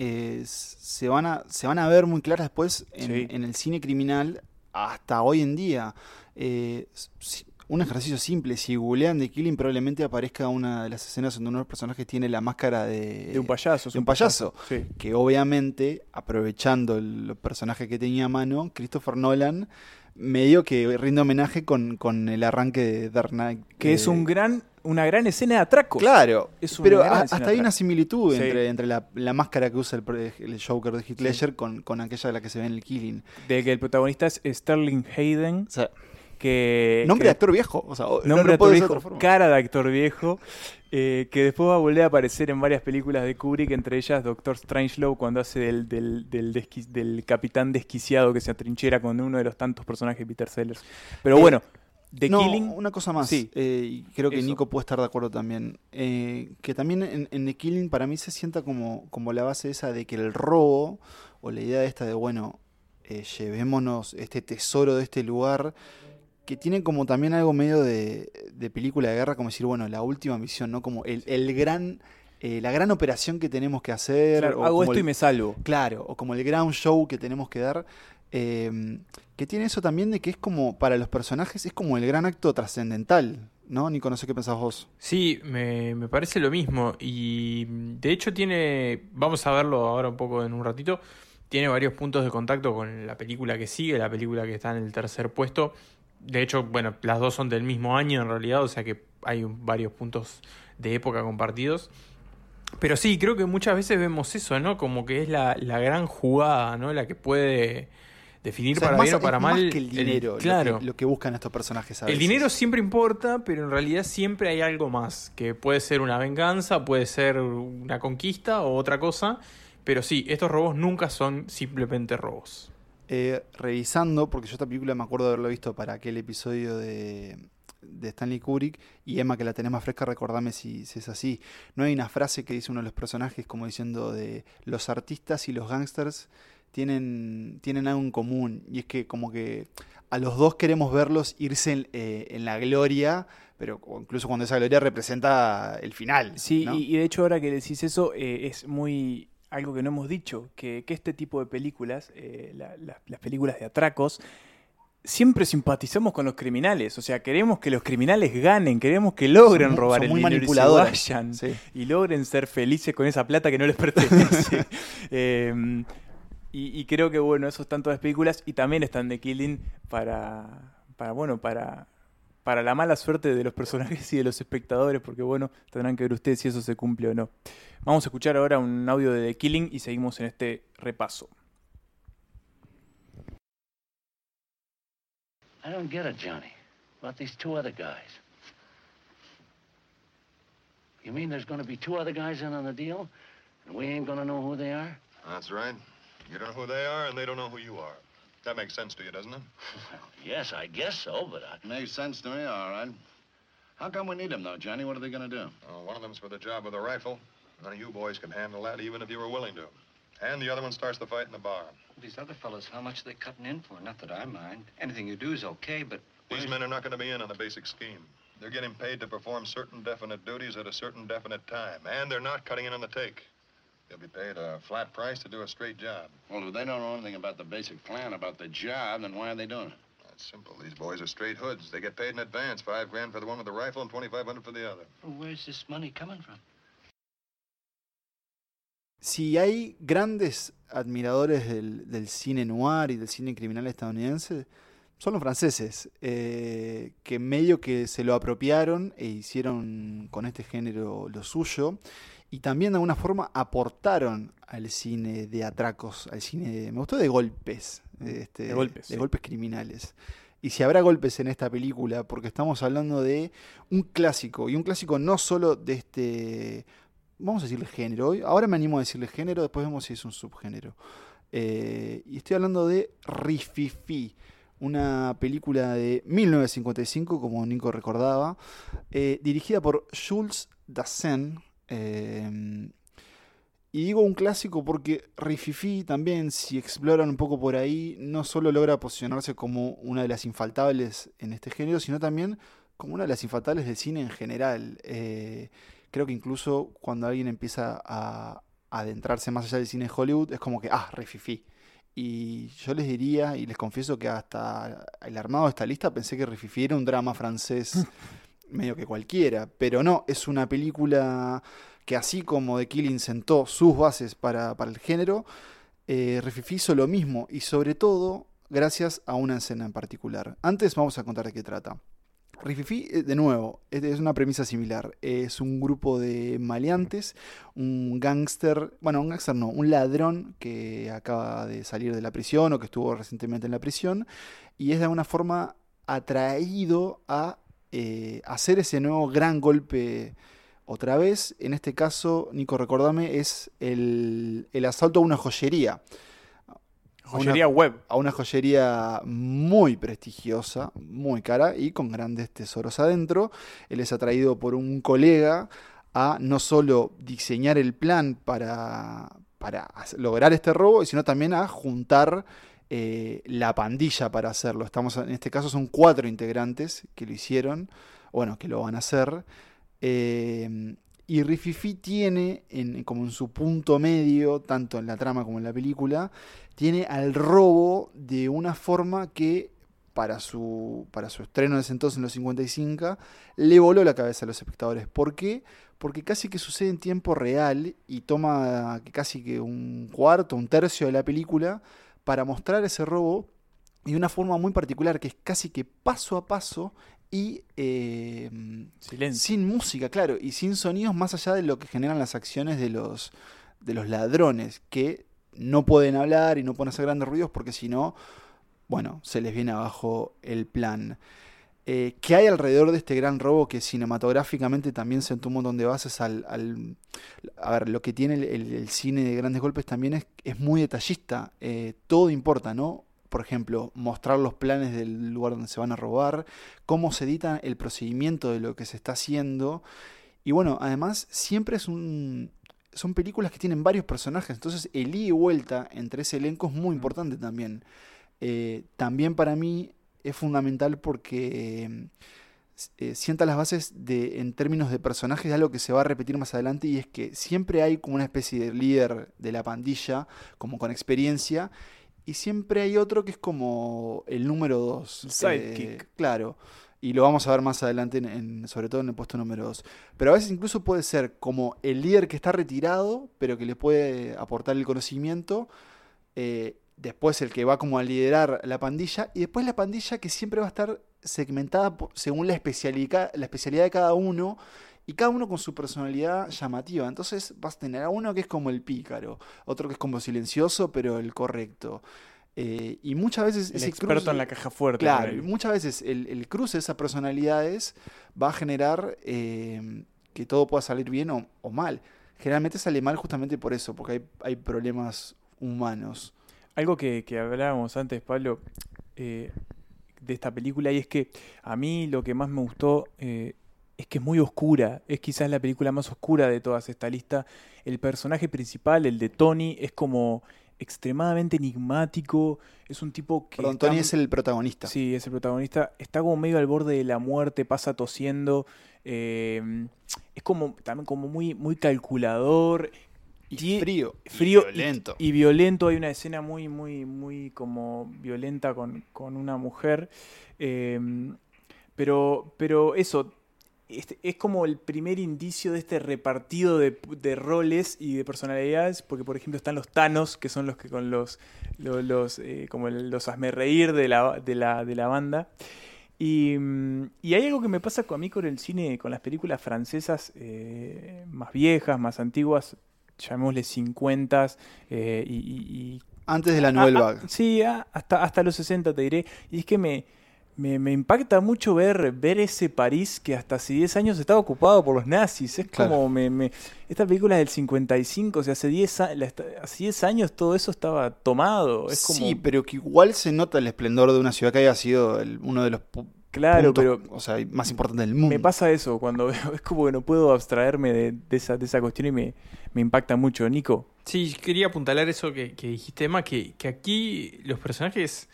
[SPEAKER 5] se, van a, se van a ver muy claras después en,
[SPEAKER 1] Sí.
[SPEAKER 5] en el cine criminal hasta hoy en día. Eh, si- un ejercicio simple, si googlean The Killing probablemente aparezca una de las escenas donde uno de los personajes tiene la máscara de,
[SPEAKER 1] de un payaso.
[SPEAKER 5] de un payaso.
[SPEAKER 1] Sí.
[SPEAKER 5] que obviamente, aprovechando el personaje que tenía a mano, Christopher Nolan medio que rinde homenaje con, con el arranque de Dark Knight.
[SPEAKER 1] Que es
[SPEAKER 5] eh,
[SPEAKER 1] un gran, una gran escena de atracos.
[SPEAKER 5] Claro,
[SPEAKER 1] Es
[SPEAKER 5] pero a- hasta hay una similitud
[SPEAKER 1] Sí.
[SPEAKER 5] entre, entre la, la máscara que usa el, el Joker de Heath
[SPEAKER 1] Sí.
[SPEAKER 5] Con, con aquella de la que se ve en el Killing.
[SPEAKER 1] De que el protagonista es Sterling Hayden, que...
[SPEAKER 5] nombre
[SPEAKER 1] que-
[SPEAKER 5] de actor viejo. O sea, no
[SPEAKER 1] Nombre de actor viejo, cara de actor viejo, eh, que después va a volver a aparecer en varias películas de Kubrick, entre ellas Doctor Strangelove, cuando hace del, del, del, desqui- del capitán desquiciado que se atrinchera con uno de los tantos personajes de Peter Sellers. Pero
[SPEAKER 5] Eh,
[SPEAKER 1] bueno, The
[SPEAKER 5] no,
[SPEAKER 1] Killing...
[SPEAKER 5] una cosa más.
[SPEAKER 1] Sí.
[SPEAKER 5] eh, creo que
[SPEAKER 1] Eso.
[SPEAKER 5] Nico puede estar de acuerdo también. que también en, en The Killing para mí se sienta como, como la base esa de que el robo, o la idea esta de, bueno, llevémonos este tesoro de este lugar, que tiene como también algo medio de, de película de guerra, como decir, bueno, la última misión, ¿no? Como el, el gran, eh, la gran operación que tenemos que hacer.
[SPEAKER 1] Claro,
[SPEAKER 5] o
[SPEAKER 1] hago esto
[SPEAKER 5] el-
[SPEAKER 1] y me salvo.
[SPEAKER 5] Claro, o como el ground show que tenemos que dar. eh, que tiene eso también de que es como, para los personajes, es como el gran acto trascendental, ¿no? Nico, no sé qué pensás vos.
[SPEAKER 6] Sí, me, me parece lo mismo. Y mm, de hecho tiene, vamos a verlo ahora un poco en un ratito, tiene varios puntos de contacto con la película que sigue, la película que está en el tercer puesto. De hecho, bueno, las dos son del mismo año en realidad, o sea que hay varios puntos de época compartidos. Pero sí, creo que muchas veces vemos eso, ¿no? Como que es la, la gran jugada, ¿no? La que puede definir
[SPEAKER 5] O sea, es
[SPEAKER 6] para
[SPEAKER 5] más-
[SPEAKER 6] bien o
[SPEAKER 5] es
[SPEAKER 6] para
[SPEAKER 5] más
[SPEAKER 6] mal.
[SPEAKER 5] que el dinero, lo
[SPEAKER 6] claro.
[SPEAKER 5] que, lo que buscan estos personajes a
[SPEAKER 6] El
[SPEAKER 5] veces.
[SPEAKER 6] dinero siempre importa, pero en realidad siempre hay algo más, que puede ser una venganza, puede ser una conquista o otra cosa, pero sí, estos robos nunca son simplemente robos.
[SPEAKER 5] Eh, revisando, porque yo esta película me acuerdo de haberlo visto para aquel episodio de, de Stanley Kubrick, y Emma, que la tenés más fresca, recordame si, si es así. No hay una frase que dice uno de los personajes como diciendo de los artistas y los gángsters tienen, tienen algo en común, y es que como que a los dos queremos verlos irse en, eh, en la gloria, pero incluso cuando esa gloria representa el final.
[SPEAKER 1] Sí,
[SPEAKER 5] ¿no?
[SPEAKER 1] y, y de hecho ahora que decís eso, eh, es muy algo que no hemos dicho, que, que este tipo de películas, eh, la- la- las películas de atracos, siempre simpatizamos con los criminales, o sea, queremos que los criminales ganen, queremos que logren robar
[SPEAKER 5] son
[SPEAKER 1] el
[SPEAKER 5] muy
[SPEAKER 1] dinero y se vayan
[SPEAKER 5] Sí.
[SPEAKER 1] y logren ser felices con esa plata que no les pertenece. Eh, y, y creo que bueno, eso están todas las películas y también están The Killing para, para bueno, para, para la mala suerte de los personajes y de los espectadores, porque bueno, tendrán que ver ustedes si eso se cumple o no. Vamos a escuchar ahora un audio de The Killing y seguimos en este repaso.
[SPEAKER 9] I don't get it, Johnny. About these two other guys. You mean there's going to be two other guys in on the deal, and we ain't going to know who they are?
[SPEAKER 10] That's right. You don't know who they are, and they don't know who you are. That makes sense to you, doesn't it?
[SPEAKER 9] Well, yes, I guess so, but I...
[SPEAKER 11] Makes sense to me, all right. How come we need them, though, Johnny? What are they going to do?
[SPEAKER 10] Oh, one of them's for the job with a rifle. None of you boys can handle that, even if you were willing to. And the other one starts the fight in the bar.
[SPEAKER 9] These other fellas, how much are they cutting in for? Not that I mind. Anything you do is okay, but
[SPEAKER 10] These men are not going to be in on the basic scheme. They're getting paid to perform certain definite duties at a certain definite time, and they're not cutting in on the take. They'll be paid a flat price to do a straight job.
[SPEAKER 11] Well, if they don't know anything about the basic plan, about the job, then why are they doing it?
[SPEAKER 10] That's simple. These boys are straight hoods. They get paid in advance, five grand for the one with the rifle and twenty-five hundred for the other.
[SPEAKER 9] well, where's this money coming from?
[SPEAKER 5] Si hay grandes admiradores del, del cine noir y del cine criminal estadounidense, son los franceses, eh, que medio que se lo apropiaron e hicieron con este género lo suyo, y también de alguna forma aportaron al cine de atracos, al cine, de- me gustó de golpes, este,
[SPEAKER 1] De golpes,
[SPEAKER 5] de
[SPEAKER 1] sí.
[SPEAKER 5] golpes criminales. Y si habrá golpes en esta película, porque estamos hablando de un clásico, y un clásico no solo de este, vamos a decirle género, hoy, ahora me animo a decirle género, después vemos si es un subgénero. Eh, y estoy hablando de Rififi, una película de 1955, como Nico recordaba, eh, dirigida por Jules Dassin. Eh, y digo un clásico porque Rififi también, si exploran un poco por ahí, no solo logra posicionarse como una de las infaltables en este género, sino también como una de las infaltables del cine en general. Eh, creo que incluso cuando alguien empieza a adentrarse más allá del cine de Hollywood, es como que, ah, Rififi. Y yo les diría, y les confieso que hasta el armado de esta lista pensé que Rififi era un drama francés medio que cualquiera, pero no, es una película que así como The Killing sentó sus bases para, para el género, eh, Rififi hizo lo mismo y sobre todo gracias a una escena en particular. Antes vamos a contar de qué trata. Rififi, eh, de nuevo, es una premisa similar. Es un grupo de maleantes, un gángster, bueno, un gángster no, un ladrón que acaba de salir de la prisión o que estuvo recientemente en la prisión y es de alguna forma atraído a eh, hacer ese nuevo gran golpe otra vez. En este caso, Nico, recordame, es el, el asalto a una joyería. A una-
[SPEAKER 1] Joyería web.
[SPEAKER 5] a una joyería muy prestigiosa, muy cara y con grandes tesoros adentro. Él es atraído por un colega a no solo diseñar el plan para, para lograr este robo, sino también a juntar eh, la pandilla para hacerlo. Estamos, en este caso son cuatro integrantes que lo hicieron, bueno, que lo van a hacer. Eh, y Rififi tiene, en, como en su punto medio, tanto en la trama como en la película, tiene al robo de una forma que para su, para su estreno en ese entonces, en los 55, le voló la cabeza a los espectadores. ¿Por qué? Porque casi que sucede en tiempo real y toma casi que un cuarto, un tercio de la película para mostrar ese robo y de una forma muy particular, que es casi que paso a paso y eh, sin música, claro, y sin sonidos más allá de lo que generan las acciones de los, de los ladrones, que no pueden hablar y no pueden hacer grandes ruidos porque si no, bueno, se les viene abajo el plan. Eh, ¿Qué hay alrededor de este gran robo que cinematográficamente también sentó un montón de bases al... al- a ver, lo que tiene el, el- el cine de grandes golpes también es, es muy detallista, eh, todo importa, ¿no? Por ejemplo, mostrar los planes del lugar donde se van a robar, cómo se edita el procedimiento de lo que se está haciendo. Y bueno, además siempre es un, son películas que tienen varios personajes, entonces el ida y vuelta entre ese elenco es muy importante también. Eh, también para mí es fundamental porque eh, sienta las bases de, en términos de personajes de algo que se va a repetir más adelante y es que siempre hay como una especie de líder de la pandilla, como con experiencia, y siempre hay otro que es como el número dos.
[SPEAKER 1] El sidekick.
[SPEAKER 5] claro. Y lo vamos a ver más adelante, en, en- sobre todo en el puesto número 2. Pero a veces incluso puede ser como el líder que está retirado, pero que le puede aportar el conocimiento. eh, después el que va como a liderar la pandilla. Y después la pandilla que siempre va a estar segmentada según la especialidad, la especialidad de cada uno. Y cada uno con su personalidad llamativa. Entonces vas a tener a uno que es como el pícaro, otro que es como silencioso, pero el correcto. Eh, y muchas veces
[SPEAKER 1] El
[SPEAKER 5] ese
[SPEAKER 1] experto
[SPEAKER 5] cruce-
[SPEAKER 1] en la caja fuerte.
[SPEAKER 5] Claro, muchas veces el, el cruce de esas personalidades va a generar eh, que todo pueda salir bien o, o mal. Generalmente sale mal justamente por eso, porque hay, hay problemas humanos.
[SPEAKER 1] Algo que, que hablábamos antes, Pablo, eh, de esta película, y es que a mí lo que más me gustó eh, es que es muy oscura. Es quizás la película más oscura de todas esta lista. El personaje principal, el de Tony, es como extremadamente enigmático. Es un tipo que.
[SPEAKER 5] Perdón,
[SPEAKER 1] está-
[SPEAKER 5] Tony es el protagonista.
[SPEAKER 1] Sí, es el protagonista. Está como medio al borde de la muerte, pasa tosiendo. eh, es como también como muy, muy calculador.
[SPEAKER 5] Y frío. y
[SPEAKER 1] frío
[SPEAKER 5] violento.
[SPEAKER 1] Y, violento. Hay una escena muy, muy, muy como violenta con, con una mujer. eh, pero, pero eso. este- es como el primer indicio de este repartido de, de roles y de personalidades, porque por ejemplo están los Thanos, que son los que con los, los, los, eh, como los hazme reír de la, de la, de la banda. Y, mm, y hay algo que me pasa con- a mí con el cine, con las películas francesas eh, más viejas, más antiguas, llamémosle 50 eh, y,
[SPEAKER 5] Antes de la Nouvelle Vague.
[SPEAKER 1] sí, hasta, hasta los 60 te diré. Y es que me, me, me impacta mucho ver, ver ese París que hasta hace 10 años estaba ocupado por los nazis. Es
[SPEAKER 5] Claro.
[SPEAKER 1] como, me, me- esta película es del 55, o sea, hace 10, a- la esta- hace 10 años todo eso estaba tomado. Es como,
[SPEAKER 5] Sí, pero que igual se nota el esplendor de una ciudad que haya sido el- uno de los
[SPEAKER 1] Claro,
[SPEAKER 5] puntos,
[SPEAKER 1] pero
[SPEAKER 5] o sea, más importantes del mundo.
[SPEAKER 1] me pasa eso cuando veo, es como que no puedo abstraerme de, de esa, de esa cuestión y me, me impacta mucho. Nico.
[SPEAKER 6] Sí, quería apuntalar eso que, que dijiste, Emma, que, que aquí los personajes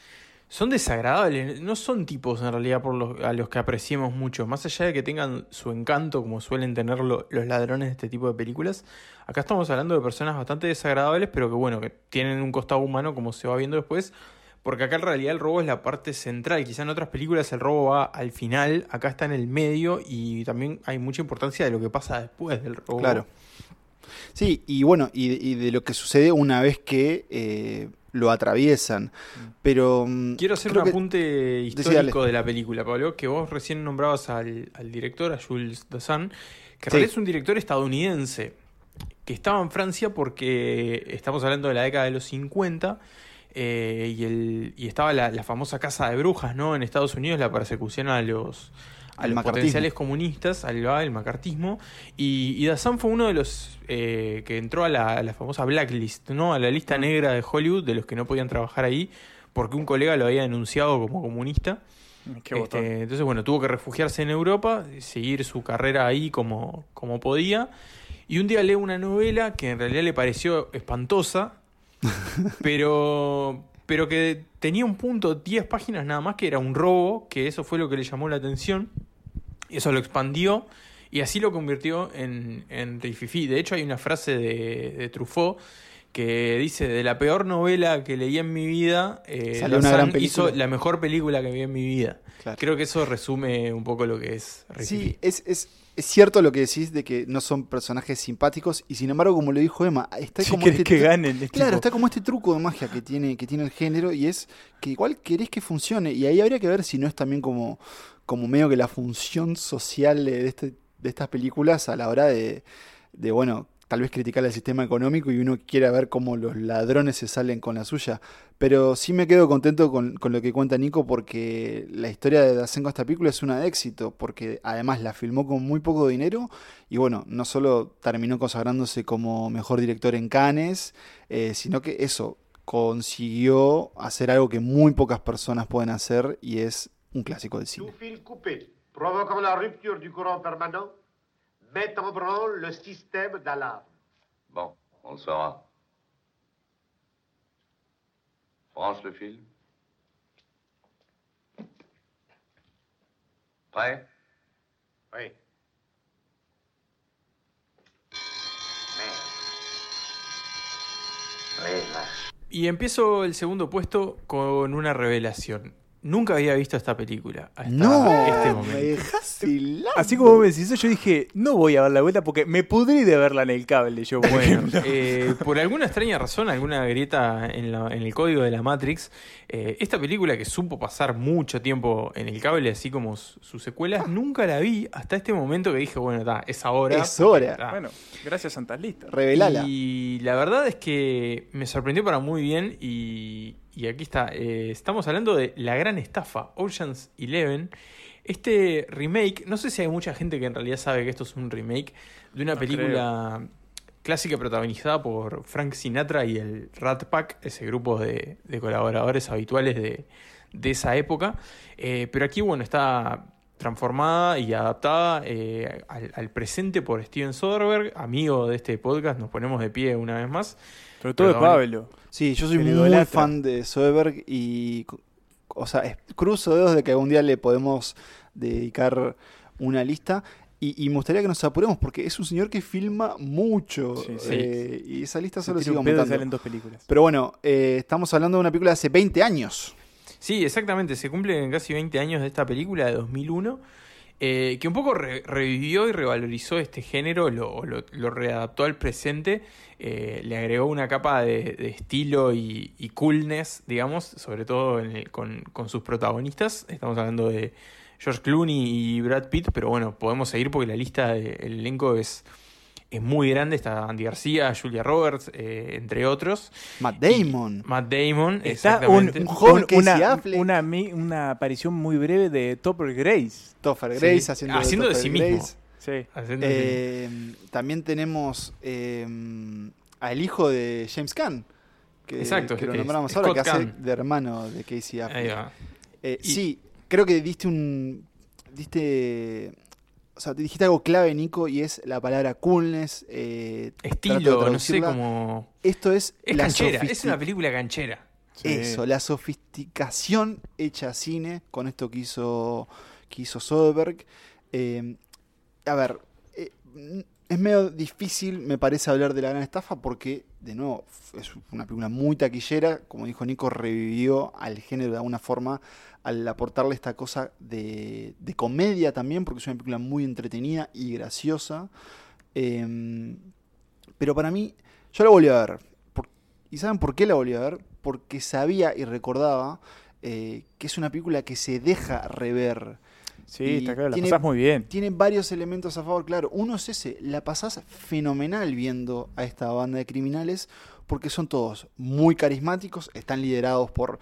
[SPEAKER 6] son desagradables, no son tipos en realidad por los, a los que apreciemos mucho, más allá de que tengan su encanto como suelen tener lo- los ladrones de este tipo de películas, acá estamos hablando de personas bastante desagradables, pero que bueno, que tienen un costado humano como se va viendo después, porque acá en realidad el robo es la parte central, quizá en otras películas el robo va al final, acá está en el medio y también hay mucha importancia de lo que pasa después del robo.
[SPEAKER 5] Claro. Sí, y bueno, y, y de lo que sucede una vez que eh, lo atraviesan. Pero. mm,
[SPEAKER 6] Quiero hacer un apunte histórico de la película, Pablo, que vos recién nombrabas al, al director, a Jules Dassin, que
[SPEAKER 5] Sí.
[SPEAKER 6] es un director estadounidense, que estaba en Francia porque estamos hablando de la década de los 50, eh, y, el, y estaba la, la famosa casa de brujas, ¿no? En Estados Unidos, la persecución a los, a potenciales comunistas, al el macartismo, y, y Dassin fue uno de los eh, que entró a la, a la famosa blacklist, ¿no? A la lista negra de Hollywood de los que no podían trabajar ahí porque un colega lo había denunciado como comunista.
[SPEAKER 1] Qué botón.
[SPEAKER 6] Este, entonces, bueno, tuvo que refugiarse en Europa, seguir su carrera ahí como, como podía. Y un día lee una novela que en realidad le pareció espantosa, pero, pero que tenía un punto, 10 páginas nada más, que era un robo, que eso fue lo que le llamó la atención. Y eso lo expandió y así lo convirtió en, en Rififi. De hecho, hay una frase de, de Truffaut que dice, de la peor novela que leí en mi vida, eh,
[SPEAKER 5] Salió una gran
[SPEAKER 6] hizo la mejor película que vi en mi vida.
[SPEAKER 5] Claro.
[SPEAKER 6] Creo que eso resume un poco lo que es Rififi.
[SPEAKER 5] Sí, es, es, es cierto lo que decís de que no son personajes simpáticos y sin embargo, como lo dijo Emma, está como este
[SPEAKER 1] que ganen,
[SPEAKER 5] Claro,
[SPEAKER 1] tipo-
[SPEAKER 5] está como este truco de magia que tiene, que tiene el género y es que igual querés que funcione y ahí habría que ver si no es también como, como medio que la función social de, este, de estas películas a la hora de, de, bueno, tal vez criticar el sistema económico y uno quiera ver cómo los ladrones se salen con la suya. Pero sí me quedo contento con, con lo que cuenta Nico porque la historia de Dasenko esta película es una de éxito, porque además la filmó con muy poco dinero y bueno, no solo terminó consagrándose como mejor director en Cannes, eh, sino que eso, consiguió hacer algo que muy pocas personas pueden hacer y es un clásico del cine.
[SPEAKER 12] Tout fil coupé, provoquant la rupture du courant permanent, met en branle le système d'alarme.
[SPEAKER 11] Bon, on le saura. Branche le fil. Prêt
[SPEAKER 12] Oui.
[SPEAKER 6] Y empiezo el segundo puesto con una revelación. Nunca había visto esta película hasta
[SPEAKER 5] No,
[SPEAKER 6] este
[SPEAKER 5] me
[SPEAKER 6] momento.
[SPEAKER 5] helando.
[SPEAKER 1] Así como me decís eso, yo dije, no voy a dar la vuelta porque me pudrí de verla en el cable. Yo, por
[SPEAKER 6] Bueno, eh, por alguna extraña razón, alguna grieta en, la- en el código de la Matrix, eh, esta película que supo pasar mucho tiempo en el cable, así como su- sus secuelas, nunca la vi hasta este momento que dije, bueno, está, es ahora.
[SPEAKER 5] Es hora.
[SPEAKER 6] Ta.
[SPEAKER 1] Bueno, gracias Santas Listas.
[SPEAKER 5] Revelala.
[SPEAKER 6] Y la verdad es que me sorprendió para muy bien y, y aquí está. eh, estamos hablando de La Gran Estafa, Ocean's Eleven. Este remake, no sé si hay mucha gente que en realidad sabe que esto es un remake de una
[SPEAKER 1] No
[SPEAKER 6] película clásica protagonizada por Frank Sinatra y el Rat Pack, ese grupo de, de colaboradores habituales de, de esa época. Eh, pero aquí, bueno, está transformada y adaptada eh, al, al presente por Steven Soderbergh, amigo de este podcast. Nos ponemos de pie una vez más.
[SPEAKER 1] Sobre todo de Pablo.
[SPEAKER 5] Sí, yo soy muy
[SPEAKER 1] idolatra.
[SPEAKER 5] fan de Soderbergh y, o sea, cruzo dedos de que algún día le podemos dedicar una lista. Y, y me gustaría que nos apuremos porque es un señor que filma mucho.
[SPEAKER 1] Sí, sí.
[SPEAKER 5] eh, y esa lista
[SPEAKER 1] Se
[SPEAKER 5] solo sigue aumentando.
[SPEAKER 1] dos películas.
[SPEAKER 5] Pero bueno, eh, estamos hablando de una película de hace 20 años.
[SPEAKER 6] Sí, exactamente. Se cumplen casi 20 años de esta película de 2001, eh, que un poco re- revivió y revalorizó este género, lo, lo- lo readaptó al presente, eh, le agregó una capa de, de estilo y, y coolness, digamos, sobre todo en el- con, sus protagonistas. Estamos hablando de George Clooney y Brad Pitt, pero bueno, podemos seguir porque la lista del elenco es... Es muy grande, está Andy García, Julia Roberts, eh, entre otros.
[SPEAKER 5] Matt Damon.
[SPEAKER 6] Matt Damon,
[SPEAKER 1] Está un,
[SPEAKER 6] exactamente.
[SPEAKER 5] un joven
[SPEAKER 1] un- una, una, aparición muy breve de Topper Grace.
[SPEAKER 5] Topher
[SPEAKER 6] Sí,
[SPEAKER 5] Grace haciendo,
[SPEAKER 6] haciendo de sí mismo.
[SPEAKER 5] Grace.
[SPEAKER 1] Sí.
[SPEAKER 6] Haciendo.
[SPEAKER 5] Eh, también tenemos eh, al hijo de James Caan. Que,
[SPEAKER 6] Exacto,
[SPEAKER 5] que lo
[SPEAKER 6] es
[SPEAKER 5] nombramos ahora, que hace de hermano de Casey Affleck.
[SPEAKER 6] Ahí va.
[SPEAKER 5] Eh,
[SPEAKER 6] Y-
[SPEAKER 5] Sí, creo que diste un. Diste. O sea, te dijiste algo clave, Nico, y es la palabra coolness. eh,
[SPEAKER 6] Estilo, no sé cómo.
[SPEAKER 5] Esto es.
[SPEAKER 6] Es
[SPEAKER 5] la
[SPEAKER 6] canchera, es una película canchera.
[SPEAKER 1] Sí.
[SPEAKER 5] Eso, la sofisticación hecha cine con esto que hizo, que hizo Soderbergh. Eh, a ver, eh, es medio difícil, me parece, hablar de la gran estafa porque, de nuevo, es una película muy taquillera. Como dijo Nico, revivió al género de alguna forma al aportarle esta cosa de, de comedia también, porque es una película muy entretenida y graciosa. Eh, pero para mí, yo la volví a ver. ¿Y saben por qué la volví a ver? Porque sabía y recordaba eh, que es una película que se deja rever.
[SPEAKER 1] Sí,
[SPEAKER 5] Y
[SPEAKER 1] está claro, la
[SPEAKER 5] tiene-
[SPEAKER 1] pasás muy bien.
[SPEAKER 5] Tiene varios elementos a favor, claro. Uno es ese, la pasás fenomenal viendo a esta banda de criminales porque son todos muy carismáticos, están liderados por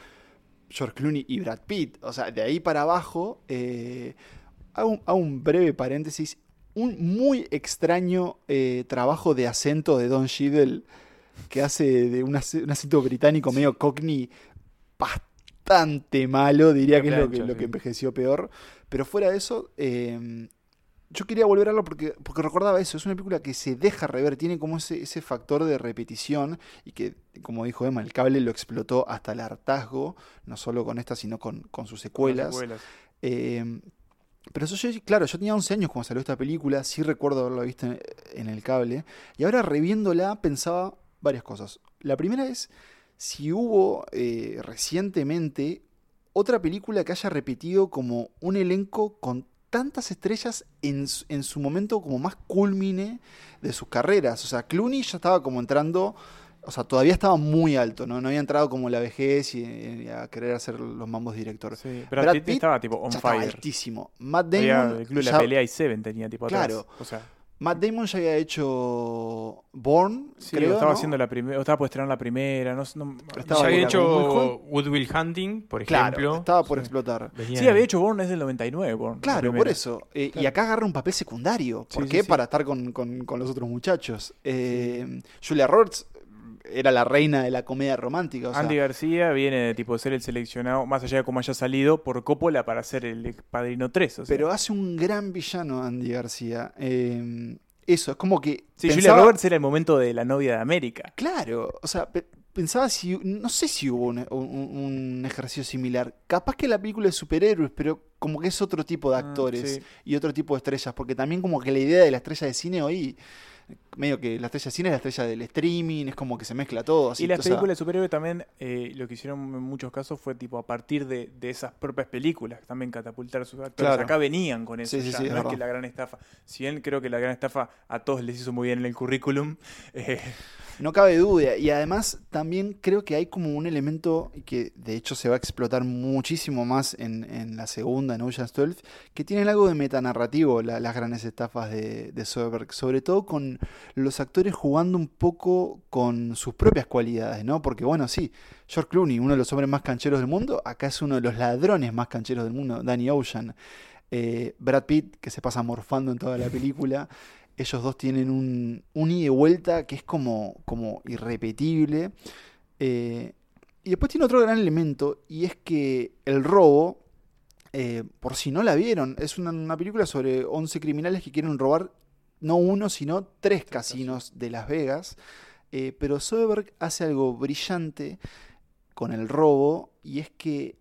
[SPEAKER 5] George Clooney y Brad Pitt. O sea, de ahí para abajo, eh, hago, un- hago un breve paréntesis. Un muy extraño eh, trabajo de acento de Don Cheadle que hace de un, ac- un acento británico medio cockney bastante malo, diría
[SPEAKER 1] Qué
[SPEAKER 5] que es lo que, lo que envejeció peor. Pero fuera de eso, eh, yo quería volver a verlo porque, porque recordaba eso. Es una película que se deja rever, tiene como ese, ese factor de repetición y que, como dijo Emma, el cable lo explotó hasta el hartazgo, no solo con esta, sino con, con sus secuelas.
[SPEAKER 1] Secuelas.
[SPEAKER 5] Eh, pero eso yo, claro, yo tenía 11 años cuando salió esta película, sí recuerdo haberla visto en, en el cable, y ahora reviéndola pensaba varias cosas. La primera es si hubo eh, recientemente otra película que haya repetido como un elenco con tantas estrellas en, su- en su momento como más culmine de sus carreras. O sea, Clooney ya estaba como entrando, o sea, todavía estaba muy alto, ¿no? No había entrado como la vejez y, y a querer hacer los mambos director.
[SPEAKER 1] Sí, Brad, Pitt, estaba tipo on
[SPEAKER 5] ya estaba
[SPEAKER 1] fire.
[SPEAKER 5] altísimo. Matt
[SPEAKER 1] Había
[SPEAKER 5] Damon, ya-
[SPEAKER 1] la pelea y Seven tenía tipo atrás.
[SPEAKER 5] Claro.
[SPEAKER 1] O sea,
[SPEAKER 5] Matt Damon ya había hecho Born,
[SPEAKER 1] sí,
[SPEAKER 5] creo,
[SPEAKER 1] estaba
[SPEAKER 5] ¿no?
[SPEAKER 1] haciendo la primera, estaba por estrenar la primera, no, sé, no-
[SPEAKER 5] Estaba
[SPEAKER 6] ya había hecho. Wood Will Hunting, por
[SPEAKER 5] Claro,
[SPEAKER 6] ejemplo.
[SPEAKER 5] estaba por
[SPEAKER 1] Sí.
[SPEAKER 5] explotar.
[SPEAKER 6] Venía-
[SPEAKER 1] Sí, había hecho Born es del 99, Born. la
[SPEAKER 5] Claro, por eso. Eh, Y acá agarra un papel secundario. ¿Por
[SPEAKER 1] Sí,
[SPEAKER 5] qué?
[SPEAKER 1] sí, sí.
[SPEAKER 5] Para estar con, con- con los otros muchachos. Eh, Julia Roberts era la reina de la comedia romántica. o sea,
[SPEAKER 1] Andy García viene de tipo ser el seleccionado, más allá de cómo haya salido, por Coppola para ser el Padrino 3. O sea.
[SPEAKER 5] pero hace un gran villano Andy García. Eh, eso, es como que.
[SPEAKER 1] sí, Julia
[SPEAKER 5] pensaba-
[SPEAKER 1] Roberts era el momento de la novia de América.
[SPEAKER 5] Claro, o sea, pe- pensaba si. No sé si hubo un, un- un ejercicio similar. Capaz que la película de superhéroes, pero como que es otro tipo de
[SPEAKER 1] Mm,
[SPEAKER 5] actores
[SPEAKER 1] sí.
[SPEAKER 5] y otro tipo de estrellas. Porque también, como que la idea de la estrella de cine hoy. Medio que la estrella de cine es la estrella del streaming, es como que se mezcla todo. Así,
[SPEAKER 1] y las películas de superhéroes también, eh, lo que hicieron en muchos casos fue tipo a partir de, de esas propias películas, también catapultar a sus actores.
[SPEAKER 5] Claro.
[SPEAKER 1] Acá venían con eso,
[SPEAKER 5] Sí,
[SPEAKER 1] ya,
[SPEAKER 5] sí,
[SPEAKER 1] no es que la gran estafa. Si bien creo que la gran estafa a todos les hizo muy bien en el currículum, eh,
[SPEAKER 5] No cabe duda. Y además también creo que hay como un elemento que de hecho se va a explotar muchísimo más en, en la segunda, en Ocean's 12, que tienen algo de metanarrativo la- las grandes estafas de, de. Sobre todo con los actores jugando un poco con sus propias cualidades, ¿no? Porque bueno, sí, George Clooney, uno de los hombres más cancheros del mundo, acá es uno de los ladrones más cancheros del mundo, Danny Ocean. Eh, Brad Pitt, que se pasa morfando en toda la película. Ellos dos tienen un, un ida y vuelta que es como, como irrepetible. Eh, y después tiene otro gran elemento, y es que el robo eh, por si no la vieron, es una, una película sobre 11 criminales que quieren robar no uno, sino tres casinos de Las Vegas. Eh, pero Soderbergh hace algo brillante con el robo y es que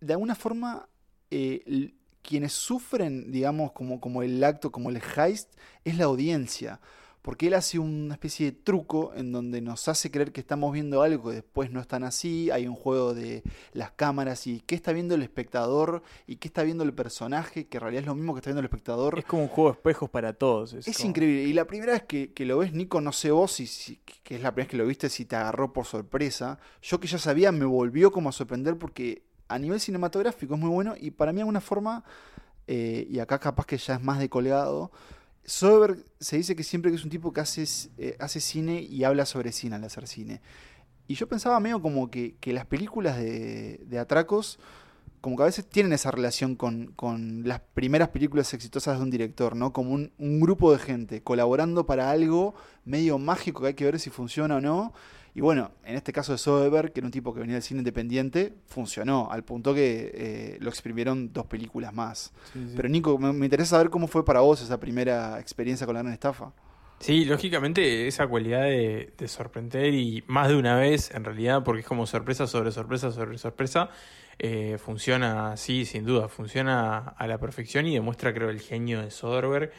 [SPEAKER 5] de alguna forma eh, quienes sufren, digamos, como, como el acto, como el heist, es la audiencia. Porque él hace una especie de truco en donde nos hace creer que estamos viendo algo que después no es tan así. Hay un juego de las cámaras y qué está viendo el espectador y qué está viendo el personaje, que en realidad es lo mismo que está viendo el espectador.
[SPEAKER 1] Es como un juego de espejos para todos. Es,
[SPEAKER 5] Es
[SPEAKER 1] como-
[SPEAKER 5] increíble. Y la primera vez que, que lo ves, Nico, no sé vos, si, si- que es la primera vez que lo viste, si te agarró por sorpresa. Yo que ya sabía, me volvió como a sorprender porque a nivel cinematográfico es muy bueno y para mí de alguna forma, eh, y acá capaz que ya es más de colgado, Soderbergh se dice que siempre que es un tipo que hace, eh, hace cine y habla sobre cine al hacer cine. Y yo pensaba medio como que, que las películas de, de atracos como que a veces tienen esa relación con, con las primeras películas exitosas de un director, ¿no? Como un, un grupo de gente colaborando para algo medio mágico que hay que ver si funciona o no. Y bueno, en este caso de Soderbergh, que era un tipo que venía del cine independiente, funcionó, al punto que eh, lo exprimieron dos películas más.
[SPEAKER 1] Sí, sí.
[SPEAKER 5] Pero Nico, me, me interesa saber cómo fue para vos esa primera experiencia con la gran estafa.
[SPEAKER 6] Sí, lógicamente esa cualidad de, de sorprender y más de una vez, en realidad, porque es como sorpresa sobre sorpresa sobre sorpresa, eh, funciona así, sin duda, funciona a la perfección y demuestra, creo, el genio de Soderbergh,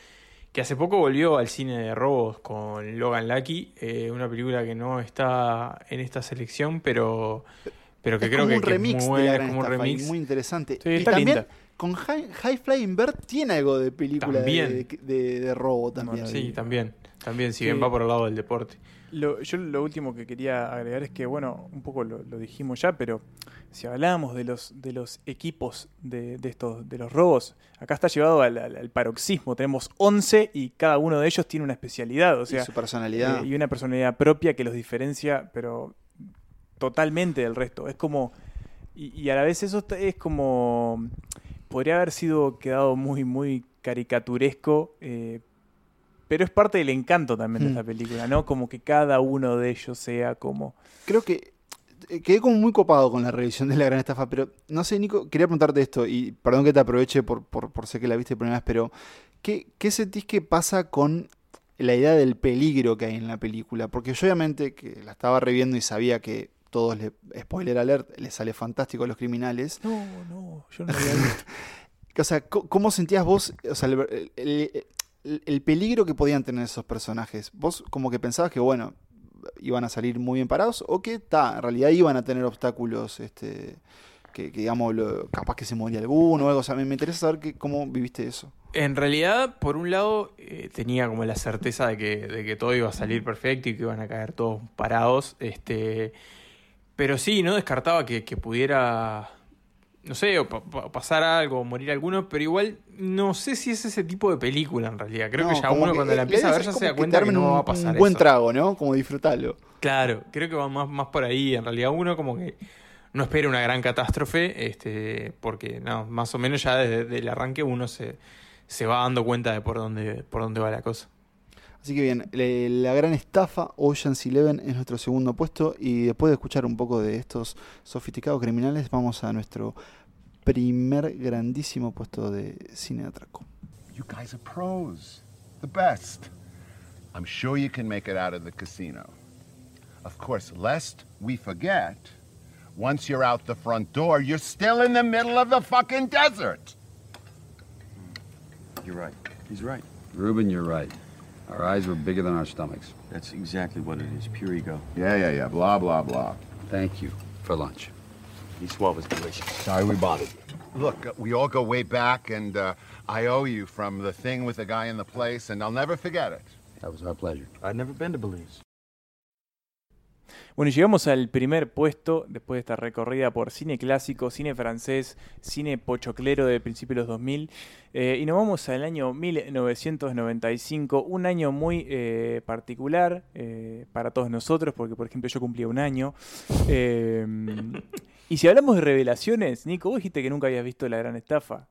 [SPEAKER 6] que hace poco volvió al cine de robos con Logan Lucky, eh, una película que no está en esta selección, pero, pero que
[SPEAKER 5] es
[SPEAKER 6] creo
[SPEAKER 5] como
[SPEAKER 6] que,
[SPEAKER 5] un
[SPEAKER 6] que es muy
[SPEAKER 5] de
[SPEAKER 6] buena,
[SPEAKER 5] la
[SPEAKER 6] es
[SPEAKER 5] gran
[SPEAKER 6] como un remix.
[SPEAKER 5] muy interesante.
[SPEAKER 1] Sí,
[SPEAKER 5] y también
[SPEAKER 1] linda.
[SPEAKER 5] con High, High Flying Bird tiene algo de película de, de- de robo también.
[SPEAKER 6] Sí, también, también, si
[SPEAKER 1] Sí.
[SPEAKER 6] bien va por el lado del deporte.
[SPEAKER 1] Lo, yo lo último que quería agregar es que, bueno, un poco lo, lo dijimos ya, pero si hablábamos de los, de los equipos de, de estos, de los robos, acá está llevado al, al- al paroxismo. Tenemos 11 y cada uno de ellos tiene una especialidad, o sea,
[SPEAKER 5] y su personalidad.
[SPEAKER 1] eh, y una personalidad propia que los diferencia, pero totalmente del resto. Es como. Y, y a la vez eso es como. Podría haber sido quedado muy, muy caricaturesco. eh, pero es parte del encanto también de
[SPEAKER 5] Hmm.
[SPEAKER 1] esta película, ¿no? Como que cada uno de ellos sea como.
[SPEAKER 5] Creo que eh, quedé como muy copado con la revisión de la gran estafa, pero no sé, Nico, quería preguntarte esto, y perdón que te aproveche por, por, por sé que la viste por primera vez, pero ¿qué, ¿qué sentís que pasa con la idea del peligro que hay en la película? Porque yo obviamente que la estaba reviendo y sabía que todos, le, spoiler alert, les sale fantástico a los criminales.
[SPEAKER 1] No, no, yo no había visto.
[SPEAKER 5] O sea, ¿cómo sentías vos o sea, el, el- el- el peligro que podían tener esos personajes? ¿Vos como que pensabas que, bueno, iban a salir muy bien parados o que, ta, en realidad iban a tener obstáculos, este, que, digamos, capaz que se moría alguno o algo? O sea, me, me interesa saber que, cómo viviste eso.
[SPEAKER 6] En realidad, por un lado, eh, tenía como la certeza de que, de que todo iba a salir perfecto y que iban a caer todos parados. Este, pero sí, no descartaba que, que pudiera, no sé, o pa- pa- pasar algo, o morir alguno, pero igual no sé si es ese tipo de película en realidad. Creo
[SPEAKER 5] No,
[SPEAKER 6] que ya uno
[SPEAKER 5] que,
[SPEAKER 6] cuando la empieza a ver ya se da cuenta que no va a pasar
[SPEAKER 5] Un buen
[SPEAKER 6] eso.
[SPEAKER 5] trago, ¿no? Como disfrutarlo.
[SPEAKER 6] Claro, creo que va más, más por ahí. En realidad uno como que no espera una gran catástrofe, este, porque no, más o menos ya desde el arranque uno se, se va dando cuenta de por dónde, por dónde va la cosa.
[SPEAKER 5] Así que bien, le- la gran estafa, Ocean's Eleven es nuestro segundo puesto y después de escuchar un poco de estos sofisticados criminales, vamos a nuestro primer grandísimo puesto de cine de atraco.
[SPEAKER 13] You guys are pros. The best. I'm sure you can make it out of the casino. Of course, lest we forget, once you're out the front door, you're still in the middle of the fucking desert.
[SPEAKER 14] You're right. He's right.
[SPEAKER 15] Ruben, you're right. Our eyes were bigger than our stomachs.
[SPEAKER 14] That's exactly what it is. Pure ego.
[SPEAKER 13] Yeah, yeah, yeah. Blah, blah, blah.
[SPEAKER 15] Thank you for lunch.
[SPEAKER 14] He swore was delicious.
[SPEAKER 13] Sorry we bothered you. Look, uh, we all go way back, and uh, I owe you from the thing with the guy in the place, and I'll never forget it.
[SPEAKER 15] That was our pleasure.
[SPEAKER 14] I'd never been to Belize.
[SPEAKER 1] Bueno, y llegamos al primer puesto después de esta recorrida por cine clásico, cine francés, cine pochoclero de principios de los 2000. eh, y nos vamos al año 1995, un año muy eh, particular eh, para todos nosotros, porque por ejemplo yo cumplía un año. Y si hablamos de revelaciones, Nico, vos dijiste que nunca habías visto La Gran Estafa.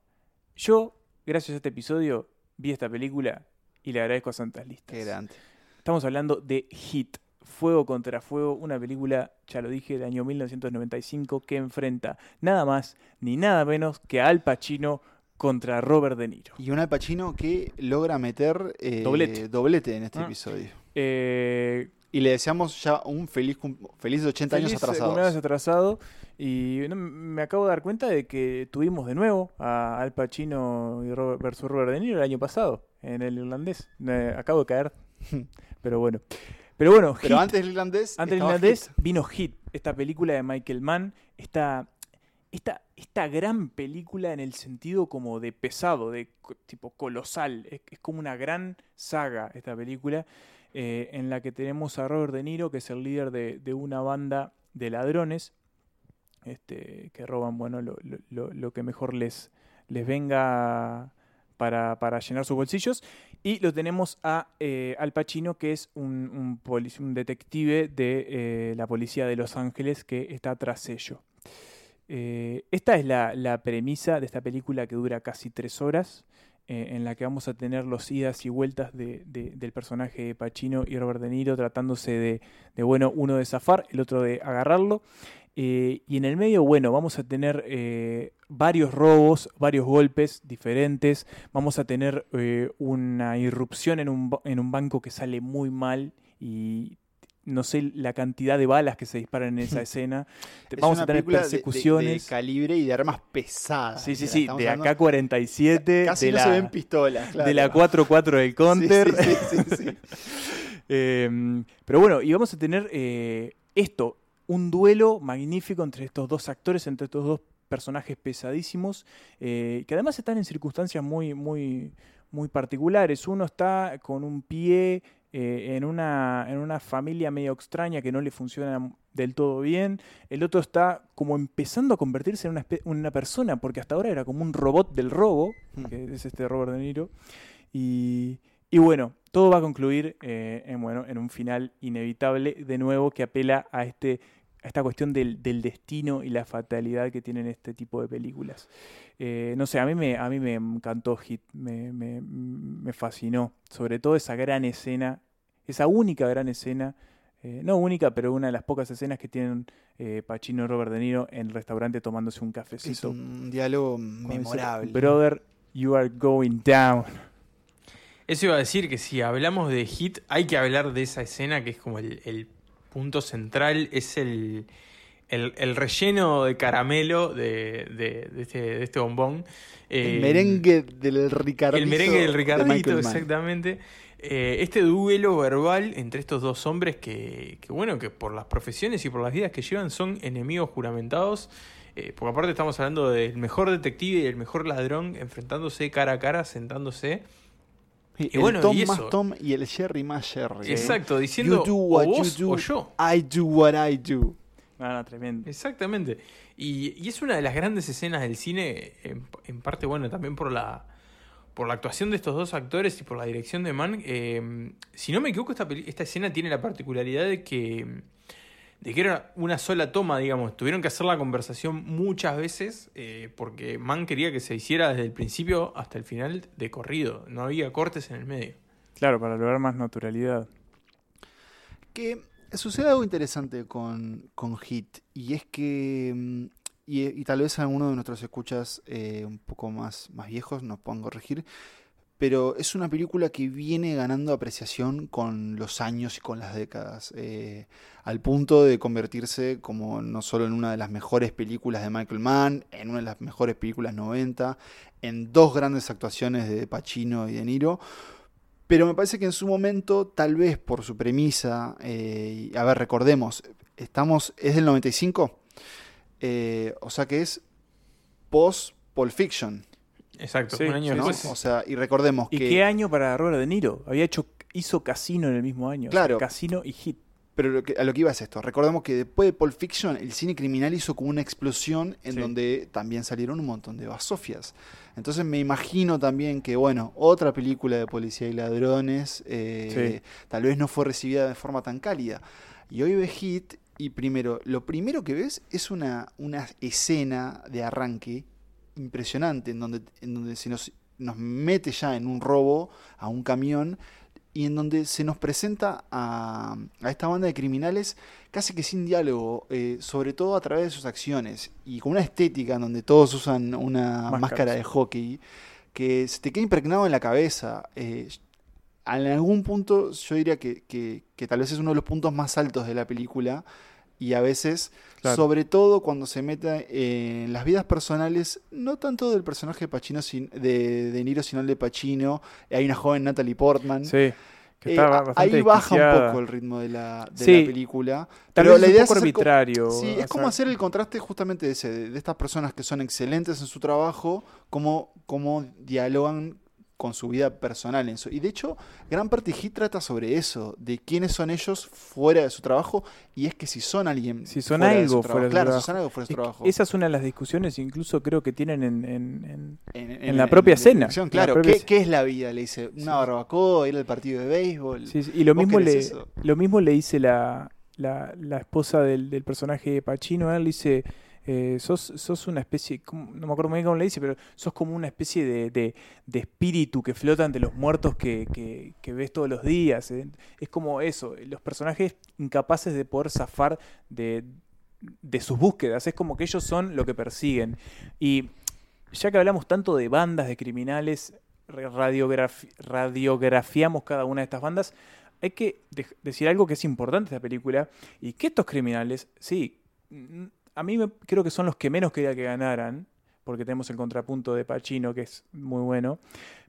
[SPEAKER 1] Yo, gracias a este episodio, vi esta película y le agradezco a Santas Listas.
[SPEAKER 5] Qué grande.
[SPEAKER 1] Estamos hablando de Hit. Fuego contra Fuego, una película, ya lo dije, del año 1995 que enfrenta nada más ni nada menos que a Al Pacino contra Robert De Niro.
[SPEAKER 5] Y un Al Pacino que logra meter eh,
[SPEAKER 1] Doblete.
[SPEAKER 5] doblete en este
[SPEAKER 1] Ah.
[SPEAKER 5] episodio.
[SPEAKER 1] Eh,
[SPEAKER 5] Y le deseamos ya un feliz, felices 80
[SPEAKER 1] Feliz,
[SPEAKER 5] años atrasados.
[SPEAKER 1] cumpleaños atrasado. Y me acabo de dar cuenta de que tuvimos de nuevo a Al Pacino y Robert, versus Robert De Niro el año pasado en el irlandés. Acabo de caer. Pero bueno. Pero bueno,
[SPEAKER 5] Pero antes del irlandés.
[SPEAKER 1] Antes del irlandés
[SPEAKER 5] Hit.
[SPEAKER 1] vino Hit, esta película de Michael Mann, esta, esta, esta gran película en el sentido como de pesado, de tipo colosal. Es, es como una gran saga esta película eh, en la que tenemos a Robert De Niro, que es el líder de, de una banda de ladrones este, que roban bueno lo, lo- lo- lo que mejor les, les venga para, para llenar sus bolsillos. Y lo tenemos a eh, Al Pacino, que es un, detective de eh, la policía de Los Ángeles que está tras ello. Eh, esta es la, premisa de esta película que dura casi tres horas, en la que vamos a tener los idas y vueltas de- del personaje de Pacino y Robert De Niro tratándose de, de, bueno, uno de zafar, el otro de agarrarlo. Eh, y en el medio, bueno, vamos a tener eh, varios robos, varios golpes diferentes. Vamos a tener eh, una irrupción en un, en un banco que sale muy mal y no sé la cantidad de balas que se disparan en esa escena.
[SPEAKER 5] Es
[SPEAKER 1] Vamos a tener
[SPEAKER 5] película de- de-
[SPEAKER 1] persecuciones.
[SPEAKER 5] De, calibre y de armas pesadas.
[SPEAKER 1] Sí, sí, sí, de
[SPEAKER 5] hablando-
[SPEAKER 1] AK-47,
[SPEAKER 5] Casi
[SPEAKER 1] de,
[SPEAKER 5] no
[SPEAKER 1] la,
[SPEAKER 5] se ven pistolas, claro.
[SPEAKER 1] de la 4-4 del Counter.
[SPEAKER 5] Sí, sí, sí, sí.
[SPEAKER 1] Eh, pero bueno, y vamos a tener eh, esto, un duelo magnífico entre estos dos actores, entre estos dos personajes pesadísimos, eh, que además están en circunstancias muy, muy, muy particulares. Uno está con un pie eh, en, una, en una familia medio extraña que no le funciona del todo bien. El otro está como empezando a convertirse en una, persona, porque hasta ahora era como un robot del robo, que es este Robert De Niro. Y, y bueno, todo va a concluir eh, en, bueno, en un final inevitable, de nuevo, que apela a, este, a esta cuestión del, del destino y la fatalidad que tienen este tipo de películas. Eh, no sé, a mí me, a mí me encantó Hit, me, me, me fascinó, sobre todo esa gran escena, esa única gran escena, eh, no única, pero una de las pocas escenas que tienen eh, Pacino y Robert De Niro en el restaurante tomándose un
[SPEAKER 5] Es
[SPEAKER 1] cafecito.
[SPEAKER 5] un diálogo
[SPEAKER 1] ese,
[SPEAKER 5] memorable.
[SPEAKER 1] Brother, you are going down.
[SPEAKER 6] Eso iba a decir que si hablamos de Hit, hay que hablar de esa escena que es como el, el punto central, es el, el, el relleno de caramelo de, de- de este, de este bombón.
[SPEAKER 5] El
[SPEAKER 6] Eh,
[SPEAKER 5] merengue del Ricardito.
[SPEAKER 6] El merengue del
[SPEAKER 5] de
[SPEAKER 6] Ricardito, exactamente. Eh, este duelo verbal entre estos dos hombres que, que, bueno, que por las profesiones y por las vidas que llevan son enemigos juramentados. Eh, porque aparte estamos hablando del mejor detective y del mejor ladrón enfrentándose cara a cara, sentándose.
[SPEAKER 5] Y
[SPEAKER 6] Y bueno,
[SPEAKER 5] el Tom
[SPEAKER 6] y
[SPEAKER 5] más. Tom y el Jerry más Jerry. ¿eh?
[SPEAKER 6] Exacto, diciendo,
[SPEAKER 5] You do what
[SPEAKER 6] o vos
[SPEAKER 5] you do,
[SPEAKER 6] o yo.
[SPEAKER 5] I do what I do.
[SPEAKER 1] No, tremendo.
[SPEAKER 6] Exactamente. Y, y es una de las grandes escenas del cine, en, en parte, bueno, también por la, por la actuación de estos dos actores y por la dirección de Mann. Eh, si no me equivoco, esta, esta escena tiene la particularidad de que, de que era una sola toma, digamos. Tuvieron que hacer la conversación muchas veces eh, porque Mann quería que se hiciera desde el principio hasta el final de corrido. No había cortes en el medio.
[SPEAKER 1] Claro, para lograr más naturalidad.
[SPEAKER 5] Que sucede algo interesante con, con Hit y es que, mm, y, y tal vez alguno de nuestros escuchas eh, un poco más, más viejos nos puedan corregir, pero es una película que viene ganando apreciación con los años y con las décadas, eh, al punto de convertirse como no solo en una de las mejores películas de Michael Mann, en una de las mejores películas 90, en dos grandes actuaciones de Pacino y De Niro, pero me parece que en su momento, tal vez por su premisa, eh, a ver, recordemos, estamos, es del 95, eh, o sea que es post Pulp Fiction.
[SPEAKER 6] Exacto,
[SPEAKER 1] Sí,
[SPEAKER 6] un año
[SPEAKER 1] sí,
[SPEAKER 6] después.
[SPEAKER 1] sí.
[SPEAKER 5] O sea, y recordemos
[SPEAKER 1] ¿Y
[SPEAKER 5] que...
[SPEAKER 1] qué año para Robert De Niro? Había hecho, hizo Casino en el mismo año. o sea,
[SPEAKER 5] Claro.
[SPEAKER 1] Casino y Hit.
[SPEAKER 5] Pero lo que- a lo que iba es esto. Recordemos que después de Pulp Fiction, el cine criminal hizo como una explosión en
[SPEAKER 1] Sí.
[SPEAKER 5] donde también salieron un montón de basofias. Entonces me imagino también que, bueno, otra película de policía y ladrones eh, tal vez no fue recibida de forma tan cálida. Y hoy ves Hit y primero, lo primero que ves es una, una escena de arranque impresionante en donde, en donde se nos, nos mete ya en un robo a un camión y en donde se nos presenta a, a esta banda de criminales casi que sin diálogo, eh, sobre todo a través de sus acciones y con una estética en donde todos usan una máscara de hockey que se te queda impregnado en la cabeza. Eh, en algún punto yo diría que, que- que tal vez es uno de los puntos más altos de la película y a veces,
[SPEAKER 1] Claro.
[SPEAKER 5] sobre todo cuando se mete en las vidas personales, no tanto del personaje de Pacino, sin- de, de Niro, sino el de Pacino. Hay una joven Natalie Portman.
[SPEAKER 1] Sí, que
[SPEAKER 5] Eh,
[SPEAKER 1] está
[SPEAKER 5] ahí baja un poco el ritmo de la, de
[SPEAKER 1] Sí.
[SPEAKER 5] la película. Pero la
[SPEAKER 1] es un
[SPEAKER 5] idea
[SPEAKER 1] poco
[SPEAKER 5] co-
[SPEAKER 1] arbitrario,
[SPEAKER 5] Sí, es como
[SPEAKER 1] sea-
[SPEAKER 5] hacer el contraste justamente de ese, de, de estas personas que son excelentes en su trabajo, cómo, cómo dialogan con su vida personal. En su- y de hecho, gran parte de Hit trata sobre eso, de quiénes son ellos fuera de su trabajo, y es que si son alguien
[SPEAKER 1] Si son
[SPEAKER 5] fuera de
[SPEAKER 1] algo
[SPEAKER 5] su
[SPEAKER 1] fuera de
[SPEAKER 5] trabajo,
[SPEAKER 1] su
[SPEAKER 5] claro,
[SPEAKER 1] trabajo.
[SPEAKER 5] si son algo fuera de su
[SPEAKER 1] Es
[SPEAKER 5] trabajo.
[SPEAKER 1] Esa es una de las discusiones, incluso creo que tienen en, en- en-
[SPEAKER 5] En,
[SPEAKER 1] en
[SPEAKER 5] en-
[SPEAKER 1] la propia escena.
[SPEAKER 5] Claro,
[SPEAKER 1] propia
[SPEAKER 5] ¿qué, qué es la vida? Le dice, una barbacoa, ir al partido de béisbol.
[SPEAKER 1] Sí, sí, Y lo
[SPEAKER 5] ¿Vos
[SPEAKER 1] mismo, le,
[SPEAKER 5] eso?
[SPEAKER 1] lo mismo le dice la, la, la esposa del, del personaje de Pacino. Él le dice, eh, sos, una especie, no me acuerdo muy bien cómo le dice, pero sos como una especie de, de- de espíritu que flota ante los muertos que, que- ves todos los días. eh. Es como eso, los personajes incapaces de poder zafar de, de sus búsquedas. Es como que ellos son lo que persiguen. Y ya que hablamos tanto de bandas de criminales, radiografi- radiografiamos cada una de estas bandas, hay que de- decir algo que es importante de esta película, y que estos criminales, sí, a mí me, creo que son los que menos quería que ganaran, porque tenemos el contrapunto de Pacino, que es muy bueno,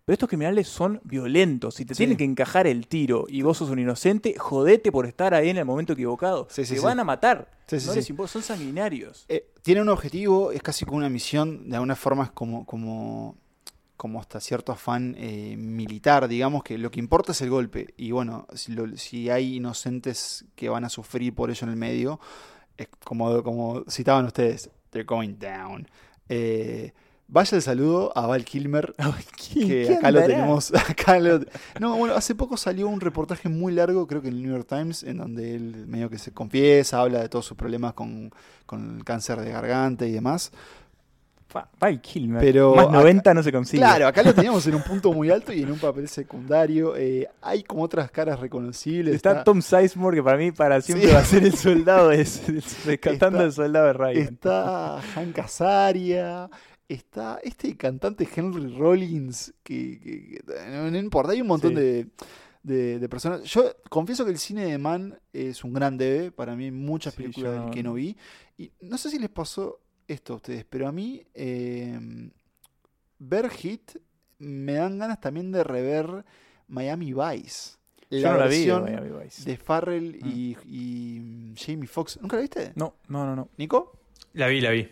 [SPEAKER 1] pero estos criminales son violentos, si te
[SPEAKER 5] Sí.
[SPEAKER 1] tienen que encajar el tiro y vos sos un inocente, jodete por estar ahí en el momento equivocado.
[SPEAKER 5] Sí, sí,
[SPEAKER 1] te van a matar. No les importa, son sanguinarios.
[SPEAKER 5] Eh, tiene un objetivo, es casi como una misión, de alguna forma es como, como, como hasta cierto afán eh, militar, digamos, que lo que importa es el golpe. Y bueno, si, lo- si hay inocentes que van a sufrir por ello en el medio, como, como citaban ustedes, they're going down. Eh, vaya el saludo a Val Kilmer, que
[SPEAKER 1] ¿Qué
[SPEAKER 5] acá lo tenemos. Acá lo- no, bueno, hace poco salió un reportaje muy largo, creo que en el New York Times, en donde él medio que se confiesa, habla de todos sus problemas con, con el cáncer de garganta y demás.
[SPEAKER 1] Val Kilmer.
[SPEAKER 5] Pero
[SPEAKER 1] Más
[SPEAKER 5] acá-
[SPEAKER 1] 90 no se consigue.
[SPEAKER 5] Claro, acá lo teníamos en un punto muy alto y en un papel secundario. Eh, hay como otras caras reconocibles.
[SPEAKER 1] Está Tom Sizemore, que para mí para siempre
[SPEAKER 5] Sí.
[SPEAKER 1] va a ser el soldado, de, rescatando
[SPEAKER 5] Está-
[SPEAKER 1] el soldado de Ryan.
[SPEAKER 5] Está Hank Azaria. Está este cantante Henry Rollins. Que, que- que- no, no importa, hay un montón
[SPEAKER 1] Sí.
[SPEAKER 5] de, de- de personas. Yo confieso que el cine de Man es un gran debe. Para mí, hay muchas
[SPEAKER 1] Sí,
[SPEAKER 5] películas
[SPEAKER 1] yo no-
[SPEAKER 5] que no vi. Y no sé si les pasó esto a ustedes, pero a mí eh, ver Hit me dan ganas también de rever Miami Vice.
[SPEAKER 1] Yo no la vi de
[SPEAKER 5] versión
[SPEAKER 1] Miami Vice.
[SPEAKER 5] de Farrell y, y Jamie Foxx. ¿Nunca la viste?
[SPEAKER 1] No, no, no, no.
[SPEAKER 5] ¿Nico?
[SPEAKER 6] La vi, la vi.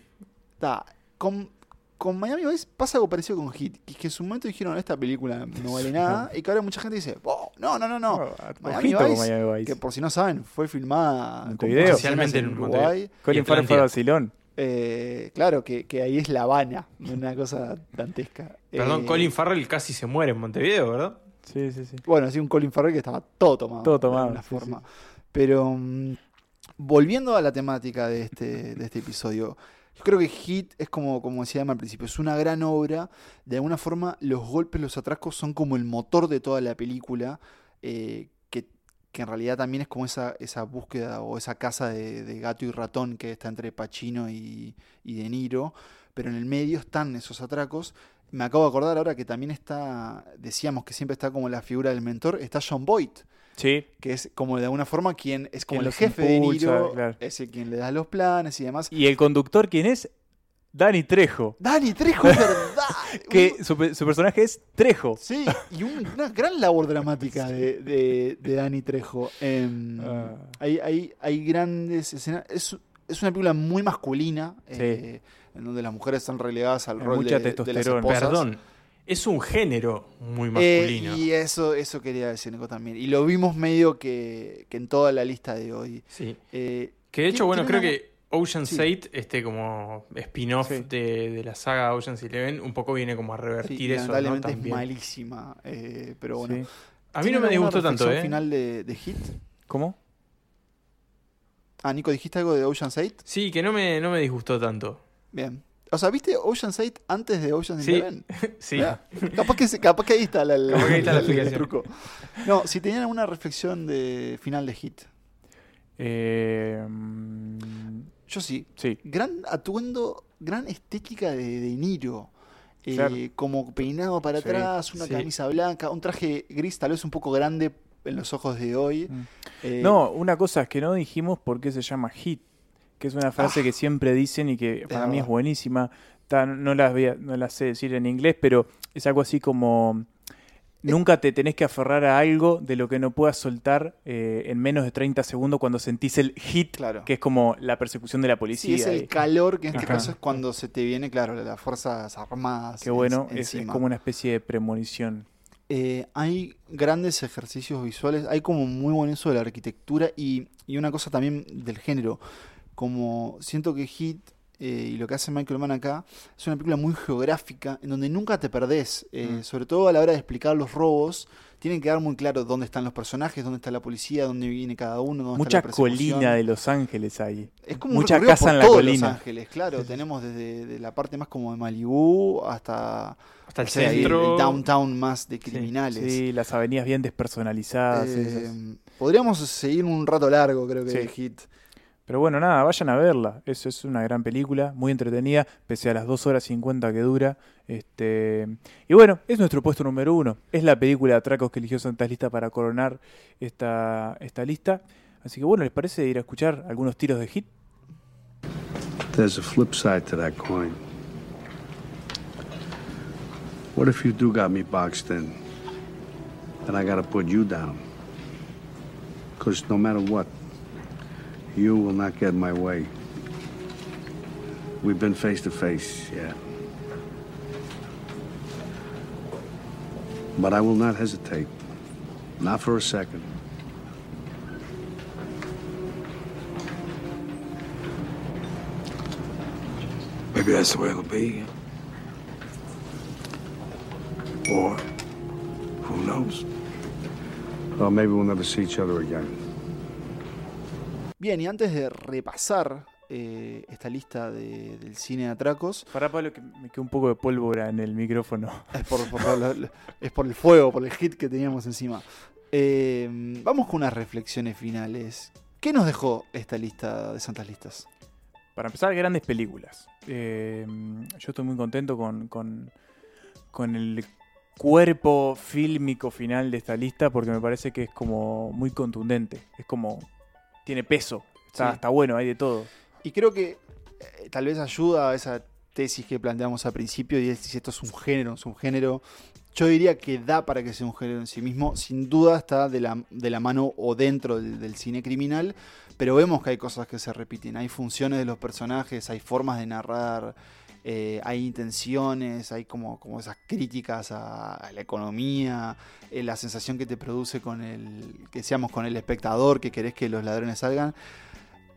[SPEAKER 5] Está. Con, con Miami Vice pasa algo parecido con Hit. Que, que en su momento dijeron, esta película no vale nada. y que ahora mucha gente dice, "Oh, no, no, no, no. Miami Vice,
[SPEAKER 1] Miami Vice.
[SPEAKER 5] que por si no saben, fue filmada escenas
[SPEAKER 6] Especialmente
[SPEAKER 5] en Uruguay.
[SPEAKER 1] Colin Farrell fue
[SPEAKER 6] Atlántida.
[SPEAKER 1] vacilón.
[SPEAKER 5] Eh, claro, que, que ahí es La Habana, una cosa dantesca.
[SPEAKER 6] Perdón,
[SPEAKER 5] Eh,
[SPEAKER 6] Colin Farrell casi se muere en Montevideo, ¿verdad?
[SPEAKER 1] Sí, sí, sí.
[SPEAKER 5] Bueno, sí, un Colin Farrell que estaba todo tomado.
[SPEAKER 1] Todo
[SPEAKER 5] de
[SPEAKER 1] tomado,
[SPEAKER 5] alguna
[SPEAKER 1] sí,
[SPEAKER 5] forma. Pero mm, volviendo a la temática de este, de este episodio, yo creo que Hit es como, como decía Emma al principio, es una gran obra. De alguna forma, los golpes, los atracos son como el motor de toda la película. eh, que, en realidad también es como esa, esa búsqueda o esa casa de, de gato y ratón que está entre Pacino y, y De Niro. Pero en el medio están esos atracos. Me acabo de acordar ahora que también está, decíamos que siempre está como la figura del mentor, está John Boyd,
[SPEAKER 1] Sí.
[SPEAKER 5] que es como de alguna forma quien es como
[SPEAKER 1] Quien
[SPEAKER 5] el jefe
[SPEAKER 1] impulsa,
[SPEAKER 5] de Niro,
[SPEAKER 1] claro.
[SPEAKER 5] es el quien le da los planes y demás.
[SPEAKER 1] ¿Y el conductor quién es? Dani Trejo.
[SPEAKER 5] Dani Trejo, es verdad.
[SPEAKER 1] Que su, pe- su personaje es Trejo.
[SPEAKER 5] Sí, y un- una gran labor dramática de, de- de Dani Trejo. Em,
[SPEAKER 1] Ah.
[SPEAKER 5] hay, hay, hay grandes escenas. Es, es una película muy masculina, eh, en donde las mujeres están relegadas al
[SPEAKER 1] Hay
[SPEAKER 5] rol
[SPEAKER 1] mucha
[SPEAKER 5] de, de las
[SPEAKER 1] testosterona.
[SPEAKER 5] esposas.
[SPEAKER 6] Perdón. Es un género muy
[SPEAKER 5] Eh,
[SPEAKER 6] masculino.
[SPEAKER 5] y eso, eso quería decir, Nico, también. Y lo vimos medio que, que en toda la lista de hoy.
[SPEAKER 6] Sí.
[SPEAKER 5] Eh,
[SPEAKER 6] Que de hecho, bueno, creo
[SPEAKER 5] una-
[SPEAKER 6] que Ocean's
[SPEAKER 5] Sí.
[SPEAKER 6] 8, este como spin-off
[SPEAKER 1] Sí.
[SPEAKER 6] de, de la saga Ocean's Eleven, un poco viene como a
[SPEAKER 5] Sí,
[SPEAKER 6] revertir eso, ¿no?
[SPEAKER 5] lamentablemente es
[SPEAKER 6] También.
[SPEAKER 5] malísima, eh, pero bueno.
[SPEAKER 1] Sí.
[SPEAKER 6] A mí no
[SPEAKER 5] ¿Tienen
[SPEAKER 6] me disgustó tanto, ¿eh?
[SPEAKER 5] final de, de Hit?
[SPEAKER 1] ¿Cómo?
[SPEAKER 5] Ah, Nico, ¿dijiste algo de Ocean's 8?
[SPEAKER 6] Sí, que no me, no me disgustó tanto.
[SPEAKER 5] Bien. O sea, ¿viste Ocean's 8 antes de Ocean's
[SPEAKER 6] Sí,
[SPEAKER 5] Eleven?
[SPEAKER 6] sí.
[SPEAKER 5] Mirá, Capaz que, capaz que ahí está la, la-
[SPEAKER 6] ahí está la
[SPEAKER 5] el
[SPEAKER 6] explicación.
[SPEAKER 5] truco. No, si tenían alguna reflexión de final de Hit.
[SPEAKER 1] Eh, mm,
[SPEAKER 5] Yo sí.
[SPEAKER 1] Sí.
[SPEAKER 5] Gran atuendo, gran estética de De Niro. Eh,
[SPEAKER 1] Claro.
[SPEAKER 5] Como peinado para
[SPEAKER 1] Sí,
[SPEAKER 5] atrás, una
[SPEAKER 1] sí.
[SPEAKER 5] camisa blanca, un traje gris tal vez un poco grande en los ojos de hoy. Eh,
[SPEAKER 1] Mm. no, una cosa es que no dijimos por qué se llama hit, que es una frase
[SPEAKER 5] Ah.
[SPEAKER 1] que siempre dicen y que para mí es buenísima. No, las no las sé decir en inglés, pero es algo así como... Nunca te tenés que aferrar a algo de lo que no puedas soltar eh, en menos de 30 segundos cuando sentís el hit, que es como la persecución de la
[SPEAKER 5] Sí,
[SPEAKER 1] policía.
[SPEAKER 5] es el
[SPEAKER 1] y-
[SPEAKER 5] calor, que en este
[SPEAKER 1] Ajá.
[SPEAKER 5] caso es cuando se te viene, claro, las fuerzas armadas.
[SPEAKER 1] Qué bueno,
[SPEAKER 5] en-
[SPEAKER 1] es, es como una especie de premonición.
[SPEAKER 5] Eh, hay grandes ejercicios visuales, hay como muy buen uso de la arquitectura y, y una cosa también del género. Como siento que Hit eh, y lo que hace Michael Mann acá es una película muy geográfica en donde nunca te perdés, eh,
[SPEAKER 1] Mm.
[SPEAKER 5] sobre todo a la hora de explicar los robos. Tienen que quedar muy claro dónde están los personajes, dónde está la policía, dónde viene cada uno, dónde
[SPEAKER 1] Mucha
[SPEAKER 5] está la
[SPEAKER 1] colina de Los Ángeles ahí.
[SPEAKER 5] Es como
[SPEAKER 1] Mucha
[SPEAKER 5] un
[SPEAKER 1] casa
[SPEAKER 5] por
[SPEAKER 1] en la colina.
[SPEAKER 5] Los Ángeles, claro. Tenemos desde de la parte más como de Malibú hasta,
[SPEAKER 6] Hasta el centro.
[SPEAKER 5] el downtown más de criminales.
[SPEAKER 1] Sí, las avenidas bien despersonalizadas.
[SPEAKER 5] Eh, podríamos seguir un rato largo, creo que,
[SPEAKER 1] Sí.
[SPEAKER 5] de Hit.
[SPEAKER 1] Pero bueno, nada, vayan a verla. Eso es una gran película, muy entretenida, pese a las 2 horas 50 que dura. Este Y bueno, es nuestro puesto número uno. Es la película de atracos que eligió Santa Lista para coronar esta, esta lista. Así que bueno, ¿les parece ir a escuchar algunos tiros de hit?
[SPEAKER 16] There's a flip side to that coin. What if you do got me boxed in? Then I gotta put you down. Because no matter what, you will not get my way. We've been face to face, yeah. But I will not hesitate. Not for a second.
[SPEAKER 17] Maybe that's the way it'll be. Or who knows?
[SPEAKER 16] Well, maybe we'll never see each other again.
[SPEAKER 5] Bien, y antes de repasar eh, esta lista de- del cine de atracos.
[SPEAKER 1] Para Pablo, que me quedó un poco de pólvora en el micrófono.
[SPEAKER 5] Es por, por la- la- es por el fuego, por el hit que teníamos encima. Eh, vamos con unas reflexiones finales. ¿Qué nos dejó esta lista de santas listas?
[SPEAKER 1] Para empezar, grandes películas. Eh, yo estoy muy contento con, con, con el cuerpo fílmico final de esta lista porque me parece que es como muy contundente. Es como. Tiene peso. Está,
[SPEAKER 5] Sí.
[SPEAKER 1] está bueno, hay de todo.
[SPEAKER 5] Y creo que eh, tal vez ayuda a esa tesis que planteamos al principio y es si esto es un género, es un género. Yo diría que da para que sea un género en sí mismo. Sin duda está de la, de la mano o dentro del, del cine criminal, pero vemos que hay cosas que se repiten. Hay funciones de los personajes, hay formas de narrar, eh, hay intenciones, hay como, como esas críticas a, la economía, eh, la sensación que te produce con el, que seamos con el espectador, que querés que los ladrones salgan.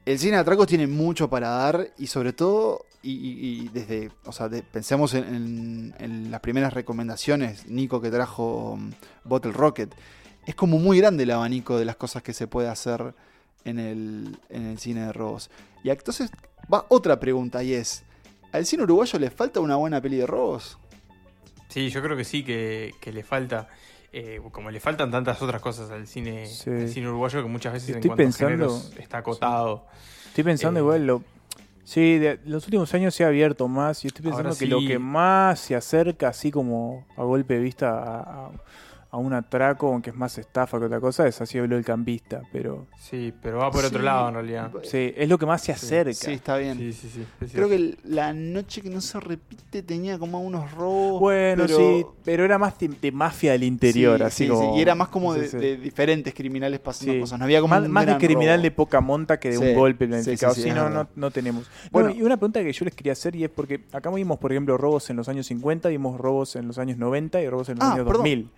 [SPEAKER 5] El cine de atracos tiene mucho para dar y sobre todo, y, desde, o sea, pensemos en, en- las primeras recomendaciones, Nico que trajo um, Bottle Rocket, es como muy grande el abanico de las cosas que se puede hacer en el, en el cine de robos. Y entonces va otra pregunta y es, ¿al cine uruguayo le falta una buena peli de robos?
[SPEAKER 6] Sí, yo creo que sí, que, que le falta. eh, como le faltan tantas otras cosas al cine,
[SPEAKER 1] Sí.
[SPEAKER 6] al cine uruguayo que muchas veces
[SPEAKER 1] Estoy
[SPEAKER 6] en cuanto a
[SPEAKER 1] pensando-
[SPEAKER 6] géneros está acotado.
[SPEAKER 1] Estoy pensando
[SPEAKER 6] Eh,
[SPEAKER 1] igual, lo, sí, de los últimos años se ha abierto más y estoy pensando que lo que más se acerca, así como a golpe de vista, a, a- a un atraco, aunque es más estafa que otra cosa, es así habló el campista, pero...
[SPEAKER 6] Sí, pero va por otro
[SPEAKER 5] Sí.
[SPEAKER 6] lado en realidad.
[SPEAKER 1] Sí, es lo que más se acerca.
[SPEAKER 5] Sí, está bien.
[SPEAKER 6] Sí, sí, sí. es
[SPEAKER 5] Creo que la noche que no se repite tenía como unos robos.
[SPEAKER 1] Bueno,
[SPEAKER 5] pero-
[SPEAKER 1] sí, pero era más de, de mafia del interior,
[SPEAKER 5] Sí,
[SPEAKER 1] así
[SPEAKER 5] sí,
[SPEAKER 1] como...
[SPEAKER 5] sí, Y era más como
[SPEAKER 1] sí,
[SPEAKER 5] de,
[SPEAKER 1] sí.
[SPEAKER 5] de diferentes criminales pasando
[SPEAKER 1] Sí.
[SPEAKER 5] cosas. No había como
[SPEAKER 1] más,
[SPEAKER 5] un
[SPEAKER 1] más de criminal
[SPEAKER 5] robo.
[SPEAKER 1] de poca monta que de
[SPEAKER 5] Sí,
[SPEAKER 1] un golpe planificado.
[SPEAKER 5] sí,
[SPEAKER 1] Sí,
[SPEAKER 5] sí,
[SPEAKER 1] no, no, no tenemos.
[SPEAKER 5] Bueno.
[SPEAKER 1] Bueno, y una pregunta que yo les quería hacer y es porque acá vimos, por ejemplo, robos en los años 50, vimos robos en los años 90 y robos en los
[SPEAKER 5] Ah,
[SPEAKER 1] años
[SPEAKER 5] perdón.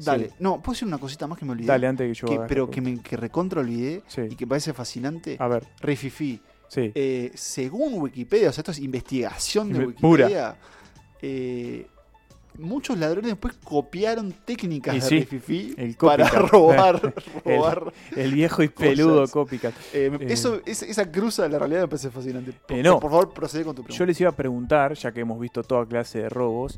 [SPEAKER 1] 2000.
[SPEAKER 5] Dale,
[SPEAKER 1] Sí.
[SPEAKER 5] no, puedo decir una cosita más que me olvidé.
[SPEAKER 1] Dale, antes que yo haga
[SPEAKER 5] Pero que me que recontra olvidé
[SPEAKER 1] Sí.
[SPEAKER 5] y que parece fascinante.
[SPEAKER 1] A ver.
[SPEAKER 5] Rififi.
[SPEAKER 1] Sí.
[SPEAKER 5] Eh, según Wikipedia, o sea, esto es investigación de Wikipedia. eh, muchos ladrones después copiaron técnicas
[SPEAKER 1] Y
[SPEAKER 5] de
[SPEAKER 1] sí, el
[SPEAKER 5] para robar,
[SPEAKER 1] El- viejo y peludo copycat.
[SPEAKER 5] Eh, eso, esa, esa cruza de la realidad me parece fascinante. Por,
[SPEAKER 1] no.
[SPEAKER 5] por favor, procede con tu pregunta.
[SPEAKER 1] Yo les iba a preguntar, ya que hemos visto toda clase de robos,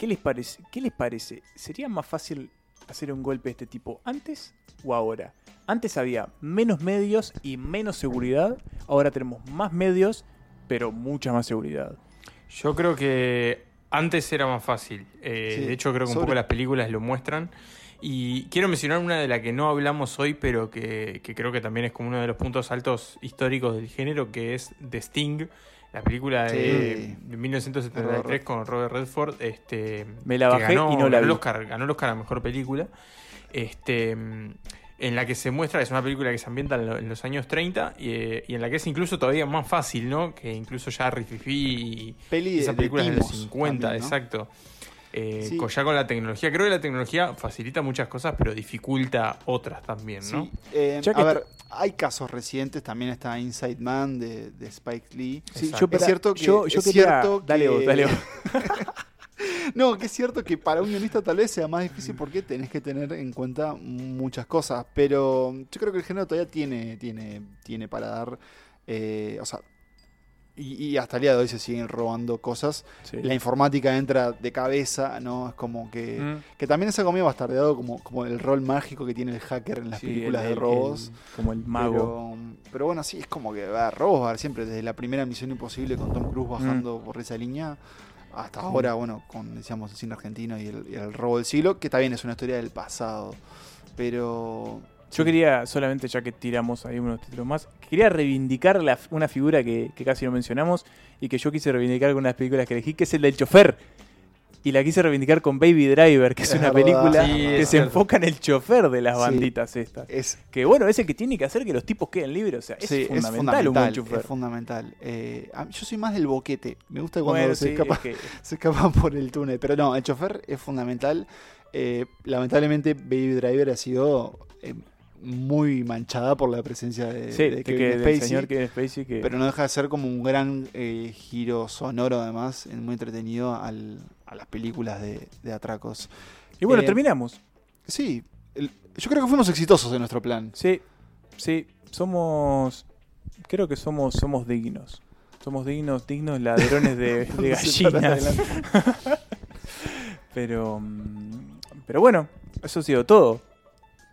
[SPEAKER 1] ¿qué les parece? ¿Qué les parece? ¿Sería más fácil hacer un golpe de este tipo antes o ahora? Antes había menos medios y menos seguridad, ahora tenemos más medios, pero mucha más seguridad.
[SPEAKER 6] Yo creo que antes era más fácil. Eh,
[SPEAKER 1] Sí,
[SPEAKER 6] de hecho, creo que un
[SPEAKER 1] sobre-
[SPEAKER 6] poco las películas lo muestran. Y quiero mencionar una de la que no hablamos hoy, pero que, que creo que también es como uno de los puntos altos históricos del género, que es The Sting, la película de,
[SPEAKER 5] Sí.
[SPEAKER 6] de 1973
[SPEAKER 5] Robert.
[SPEAKER 6] con Robert Redford. Este,
[SPEAKER 1] Me la bajé
[SPEAKER 6] ganó,
[SPEAKER 1] y no la
[SPEAKER 6] ganó
[SPEAKER 1] vi.
[SPEAKER 6] Oscar, ganó el Oscar a Mejor Película. Este, en la que se muestra, es una película que se ambienta en, lo- en los años 30 y, y en la que es incluso todavía más fácil, ¿no? Que incluso ya Rififi y
[SPEAKER 5] Peli de-
[SPEAKER 6] esas
[SPEAKER 5] de
[SPEAKER 6] películas de los
[SPEAKER 5] timos
[SPEAKER 6] 50,
[SPEAKER 5] también, ¿no?
[SPEAKER 6] exacto. Eh,
[SPEAKER 5] Sí.
[SPEAKER 6] con- ya con la tecnología. Creo que la tecnología facilita muchas cosas, pero dificulta otras también, ¿no?
[SPEAKER 5] Sí, eh, a ver, hay casos recientes, también está Inside Man de, de Spike Lee.
[SPEAKER 1] Sí, yo
[SPEAKER 5] es cierto que
[SPEAKER 1] yo- yo
[SPEAKER 5] es
[SPEAKER 1] quería-
[SPEAKER 5] cierto
[SPEAKER 1] dale
[SPEAKER 5] que-
[SPEAKER 1] vos, dale vos.
[SPEAKER 5] no, que es cierto que para un guionista tal vez sea más difícil porque tenés que tener en cuenta muchas cosas, pero yo creo que el género todavía tiene, tiene, tiene para dar, eh, o sea, y, y hasta el día de hoy se siguen robando cosas.
[SPEAKER 1] Sí.
[SPEAKER 5] La informática entra de cabeza, ¿no? Es como que,
[SPEAKER 1] Mm.
[SPEAKER 5] que también se ha comido bastardeado como, como el rol mágico que tiene el hacker en las
[SPEAKER 1] Sí,
[SPEAKER 5] películas
[SPEAKER 1] el-
[SPEAKER 5] de robos.
[SPEAKER 1] el- como el mago.
[SPEAKER 5] Pero, pero bueno, sí, es como que va, robos va a haber siempre, desde la primera Misión Imposible con Tom Cruise bajando
[SPEAKER 1] Mm.
[SPEAKER 5] por esa línea, hasta ahora, bueno, con decíamos el cine argentino y el, y el robo del siglo, que también es una historia del pasado. Pero.
[SPEAKER 1] Yo quería, solamente ya que tiramos ahí unos títulos más, quería reivindicar la- una figura que, que casi no mencionamos y que yo quise reivindicar con unas películas que elegí, que es el del chofer. Y la quise reivindicar con Baby Driver, que es,
[SPEAKER 5] Es
[SPEAKER 1] una
[SPEAKER 5] verdad.
[SPEAKER 1] película
[SPEAKER 5] Sí,
[SPEAKER 1] que
[SPEAKER 5] es
[SPEAKER 1] se
[SPEAKER 5] cierto.
[SPEAKER 1] enfoca en el chofer de las
[SPEAKER 5] Sí.
[SPEAKER 1] banditas estas.
[SPEAKER 5] Es,
[SPEAKER 1] Que bueno, es el que tiene que hacer que los tipos queden libres. O sea, es,
[SPEAKER 5] sí,
[SPEAKER 1] fundamental, un buen chofer.
[SPEAKER 5] Es fundamental. Eh, yo soy más del boquete. Me gusta cuando
[SPEAKER 1] Bueno,
[SPEAKER 5] se, escapa,
[SPEAKER 1] es que-
[SPEAKER 5] se escapan por el túnel. Pero no, el chofer es fundamental. Eh, lamentablemente, Baby Driver ha sido eh, muy manchada por la presencia de,
[SPEAKER 1] Sí,
[SPEAKER 5] de Kevin
[SPEAKER 1] que- del
[SPEAKER 5] Spacey.
[SPEAKER 1] señor Kevin Spacey que-
[SPEAKER 5] Pero no deja de ser como un gran eh, giro sonoro, además, muy entretenido al- a las películas de, de atracos.
[SPEAKER 1] Y bueno,
[SPEAKER 5] Eh,
[SPEAKER 1] terminamos.
[SPEAKER 5] Sí, el- yo creo que fuimos exitosos en nuestro plan.
[SPEAKER 1] Sí, sí, somos. Creo que somos, somos dignos. Somos dignos, dignos ladrones de, de gallinas. pero. mm, Pero bueno, eso ha sido todo.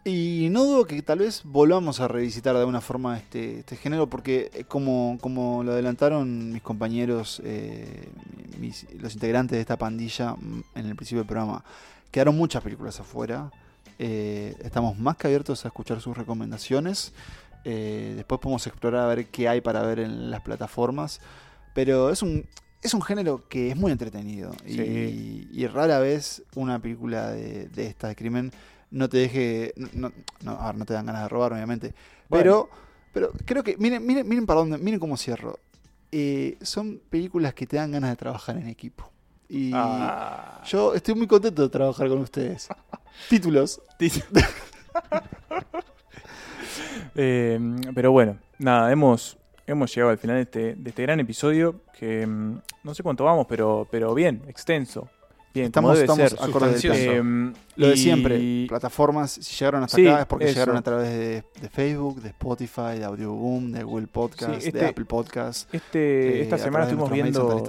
[SPEAKER 5] Y no dudo que tal vez volvamos a revisitar de alguna forma este, este género, porque eh, como, como lo adelantaron mis compañeros, eh, mis- los integrantes de esta pandilla mm, en el principio del programa, quedaron muchas películas afuera. Eh, estamos más que abiertos a escuchar sus recomendaciones. Eh, después podemos explorar a ver qué hay para ver en las plataformas. Pero es un, es un género que es muy entretenido. Y, y rara vez una película de, de esta de crimen no te deje. No, no, no, a ver, no te dan ganas de robar, obviamente. Pero, pero creo que. Miren, miren, miren para dónde. Miren cómo cierro. Eh, son películas que te dan ganas de trabajar en equipo. Y
[SPEAKER 1] Ah.
[SPEAKER 5] yo estoy muy contento de trabajar con ustedes. Títulos.
[SPEAKER 1] Eh, pero bueno, nada, hemos, hemos llegado al final de este, de este gran episodio. Que mm, no sé cuánto vamos, pero, pero bien, extenso. Bien, como
[SPEAKER 5] Estamos,
[SPEAKER 1] debe
[SPEAKER 5] estamos
[SPEAKER 1] ser. Eh,
[SPEAKER 5] Lo de
[SPEAKER 1] y-
[SPEAKER 5] siempre, plataformas, si llegaron hasta
[SPEAKER 1] Sí,
[SPEAKER 5] acá es porque
[SPEAKER 1] eso.
[SPEAKER 5] llegaron a través de, de Facebook, de Spotify, de Audioboom, de Google Podcast,
[SPEAKER 1] Sí,
[SPEAKER 5] de
[SPEAKER 1] este-
[SPEAKER 5] Apple Podcast.
[SPEAKER 1] este-
[SPEAKER 5] eh,
[SPEAKER 1] esta semana estuvimos viendo-.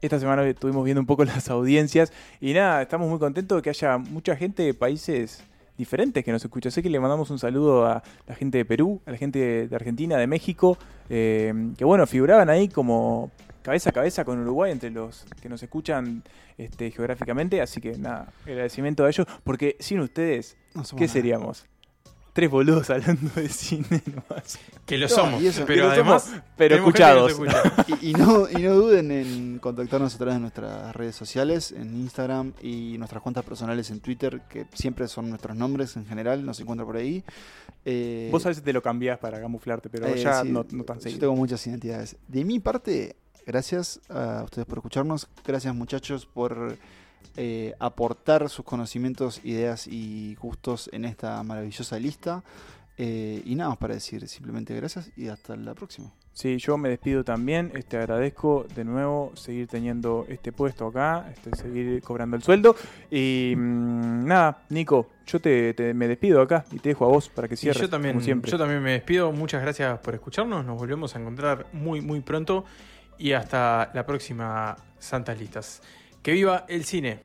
[SPEAKER 1] Esta semana estuvimos viendo un poco las audiencias y nada, estamos muy contentos de que haya mucha gente de países diferentes que nos escucha. Sé que le mandamos un saludo a la gente de Perú, a la gente de Argentina, de México, eh, que bueno, figuraban ahí como cabeza a cabeza con Uruguay entre los que nos escuchan este, geográficamente. Así que nada, agradecimiento a ellos, porque sin ustedes,
[SPEAKER 5] No
[SPEAKER 1] ¿qué
[SPEAKER 5] nada.
[SPEAKER 1] seríamos? Tres boludos hablando de cine nomás.
[SPEAKER 6] Que lo
[SPEAKER 5] No,
[SPEAKER 6] somos,
[SPEAKER 5] y eso,
[SPEAKER 6] pero
[SPEAKER 5] que
[SPEAKER 6] además.
[SPEAKER 5] somos,
[SPEAKER 1] pero escuchados.
[SPEAKER 6] escucha.
[SPEAKER 5] y, y no, y no duden en contactarnos a través de nuestras redes sociales, en Instagram y nuestras cuentas personales en Twitter, que siempre son nuestros nombres en general, nos encuentra por ahí. Eh,
[SPEAKER 1] Vos a veces te lo cambiás para camuflarte, pero
[SPEAKER 5] eh,
[SPEAKER 1] ya
[SPEAKER 5] sí,
[SPEAKER 1] no, no tan
[SPEAKER 5] Yo
[SPEAKER 1] seguido.
[SPEAKER 5] tengo muchas identidades. De mi parte, gracias a ustedes por escucharnos, gracias muchachos por eh, aportar sus conocimientos, ideas y gustos en esta maravillosa lista. Eh, y nada más para decir, simplemente gracias y hasta la próxima.
[SPEAKER 1] Sí, yo me despido también. Te agradezco de nuevo seguir teniendo este puesto acá, este, seguir cobrando el sueldo. Y mm, nada, Nico, yo te, te- me despido acá y te dejo a vos para que
[SPEAKER 6] Y
[SPEAKER 1] cierres.
[SPEAKER 6] yo también,
[SPEAKER 1] como siempre.
[SPEAKER 6] yo también me despido. Muchas gracias por escucharnos. Nos volvemos a encontrar muy, muy pronto. Y hasta la próxima Santas Listas. Que viva el cine.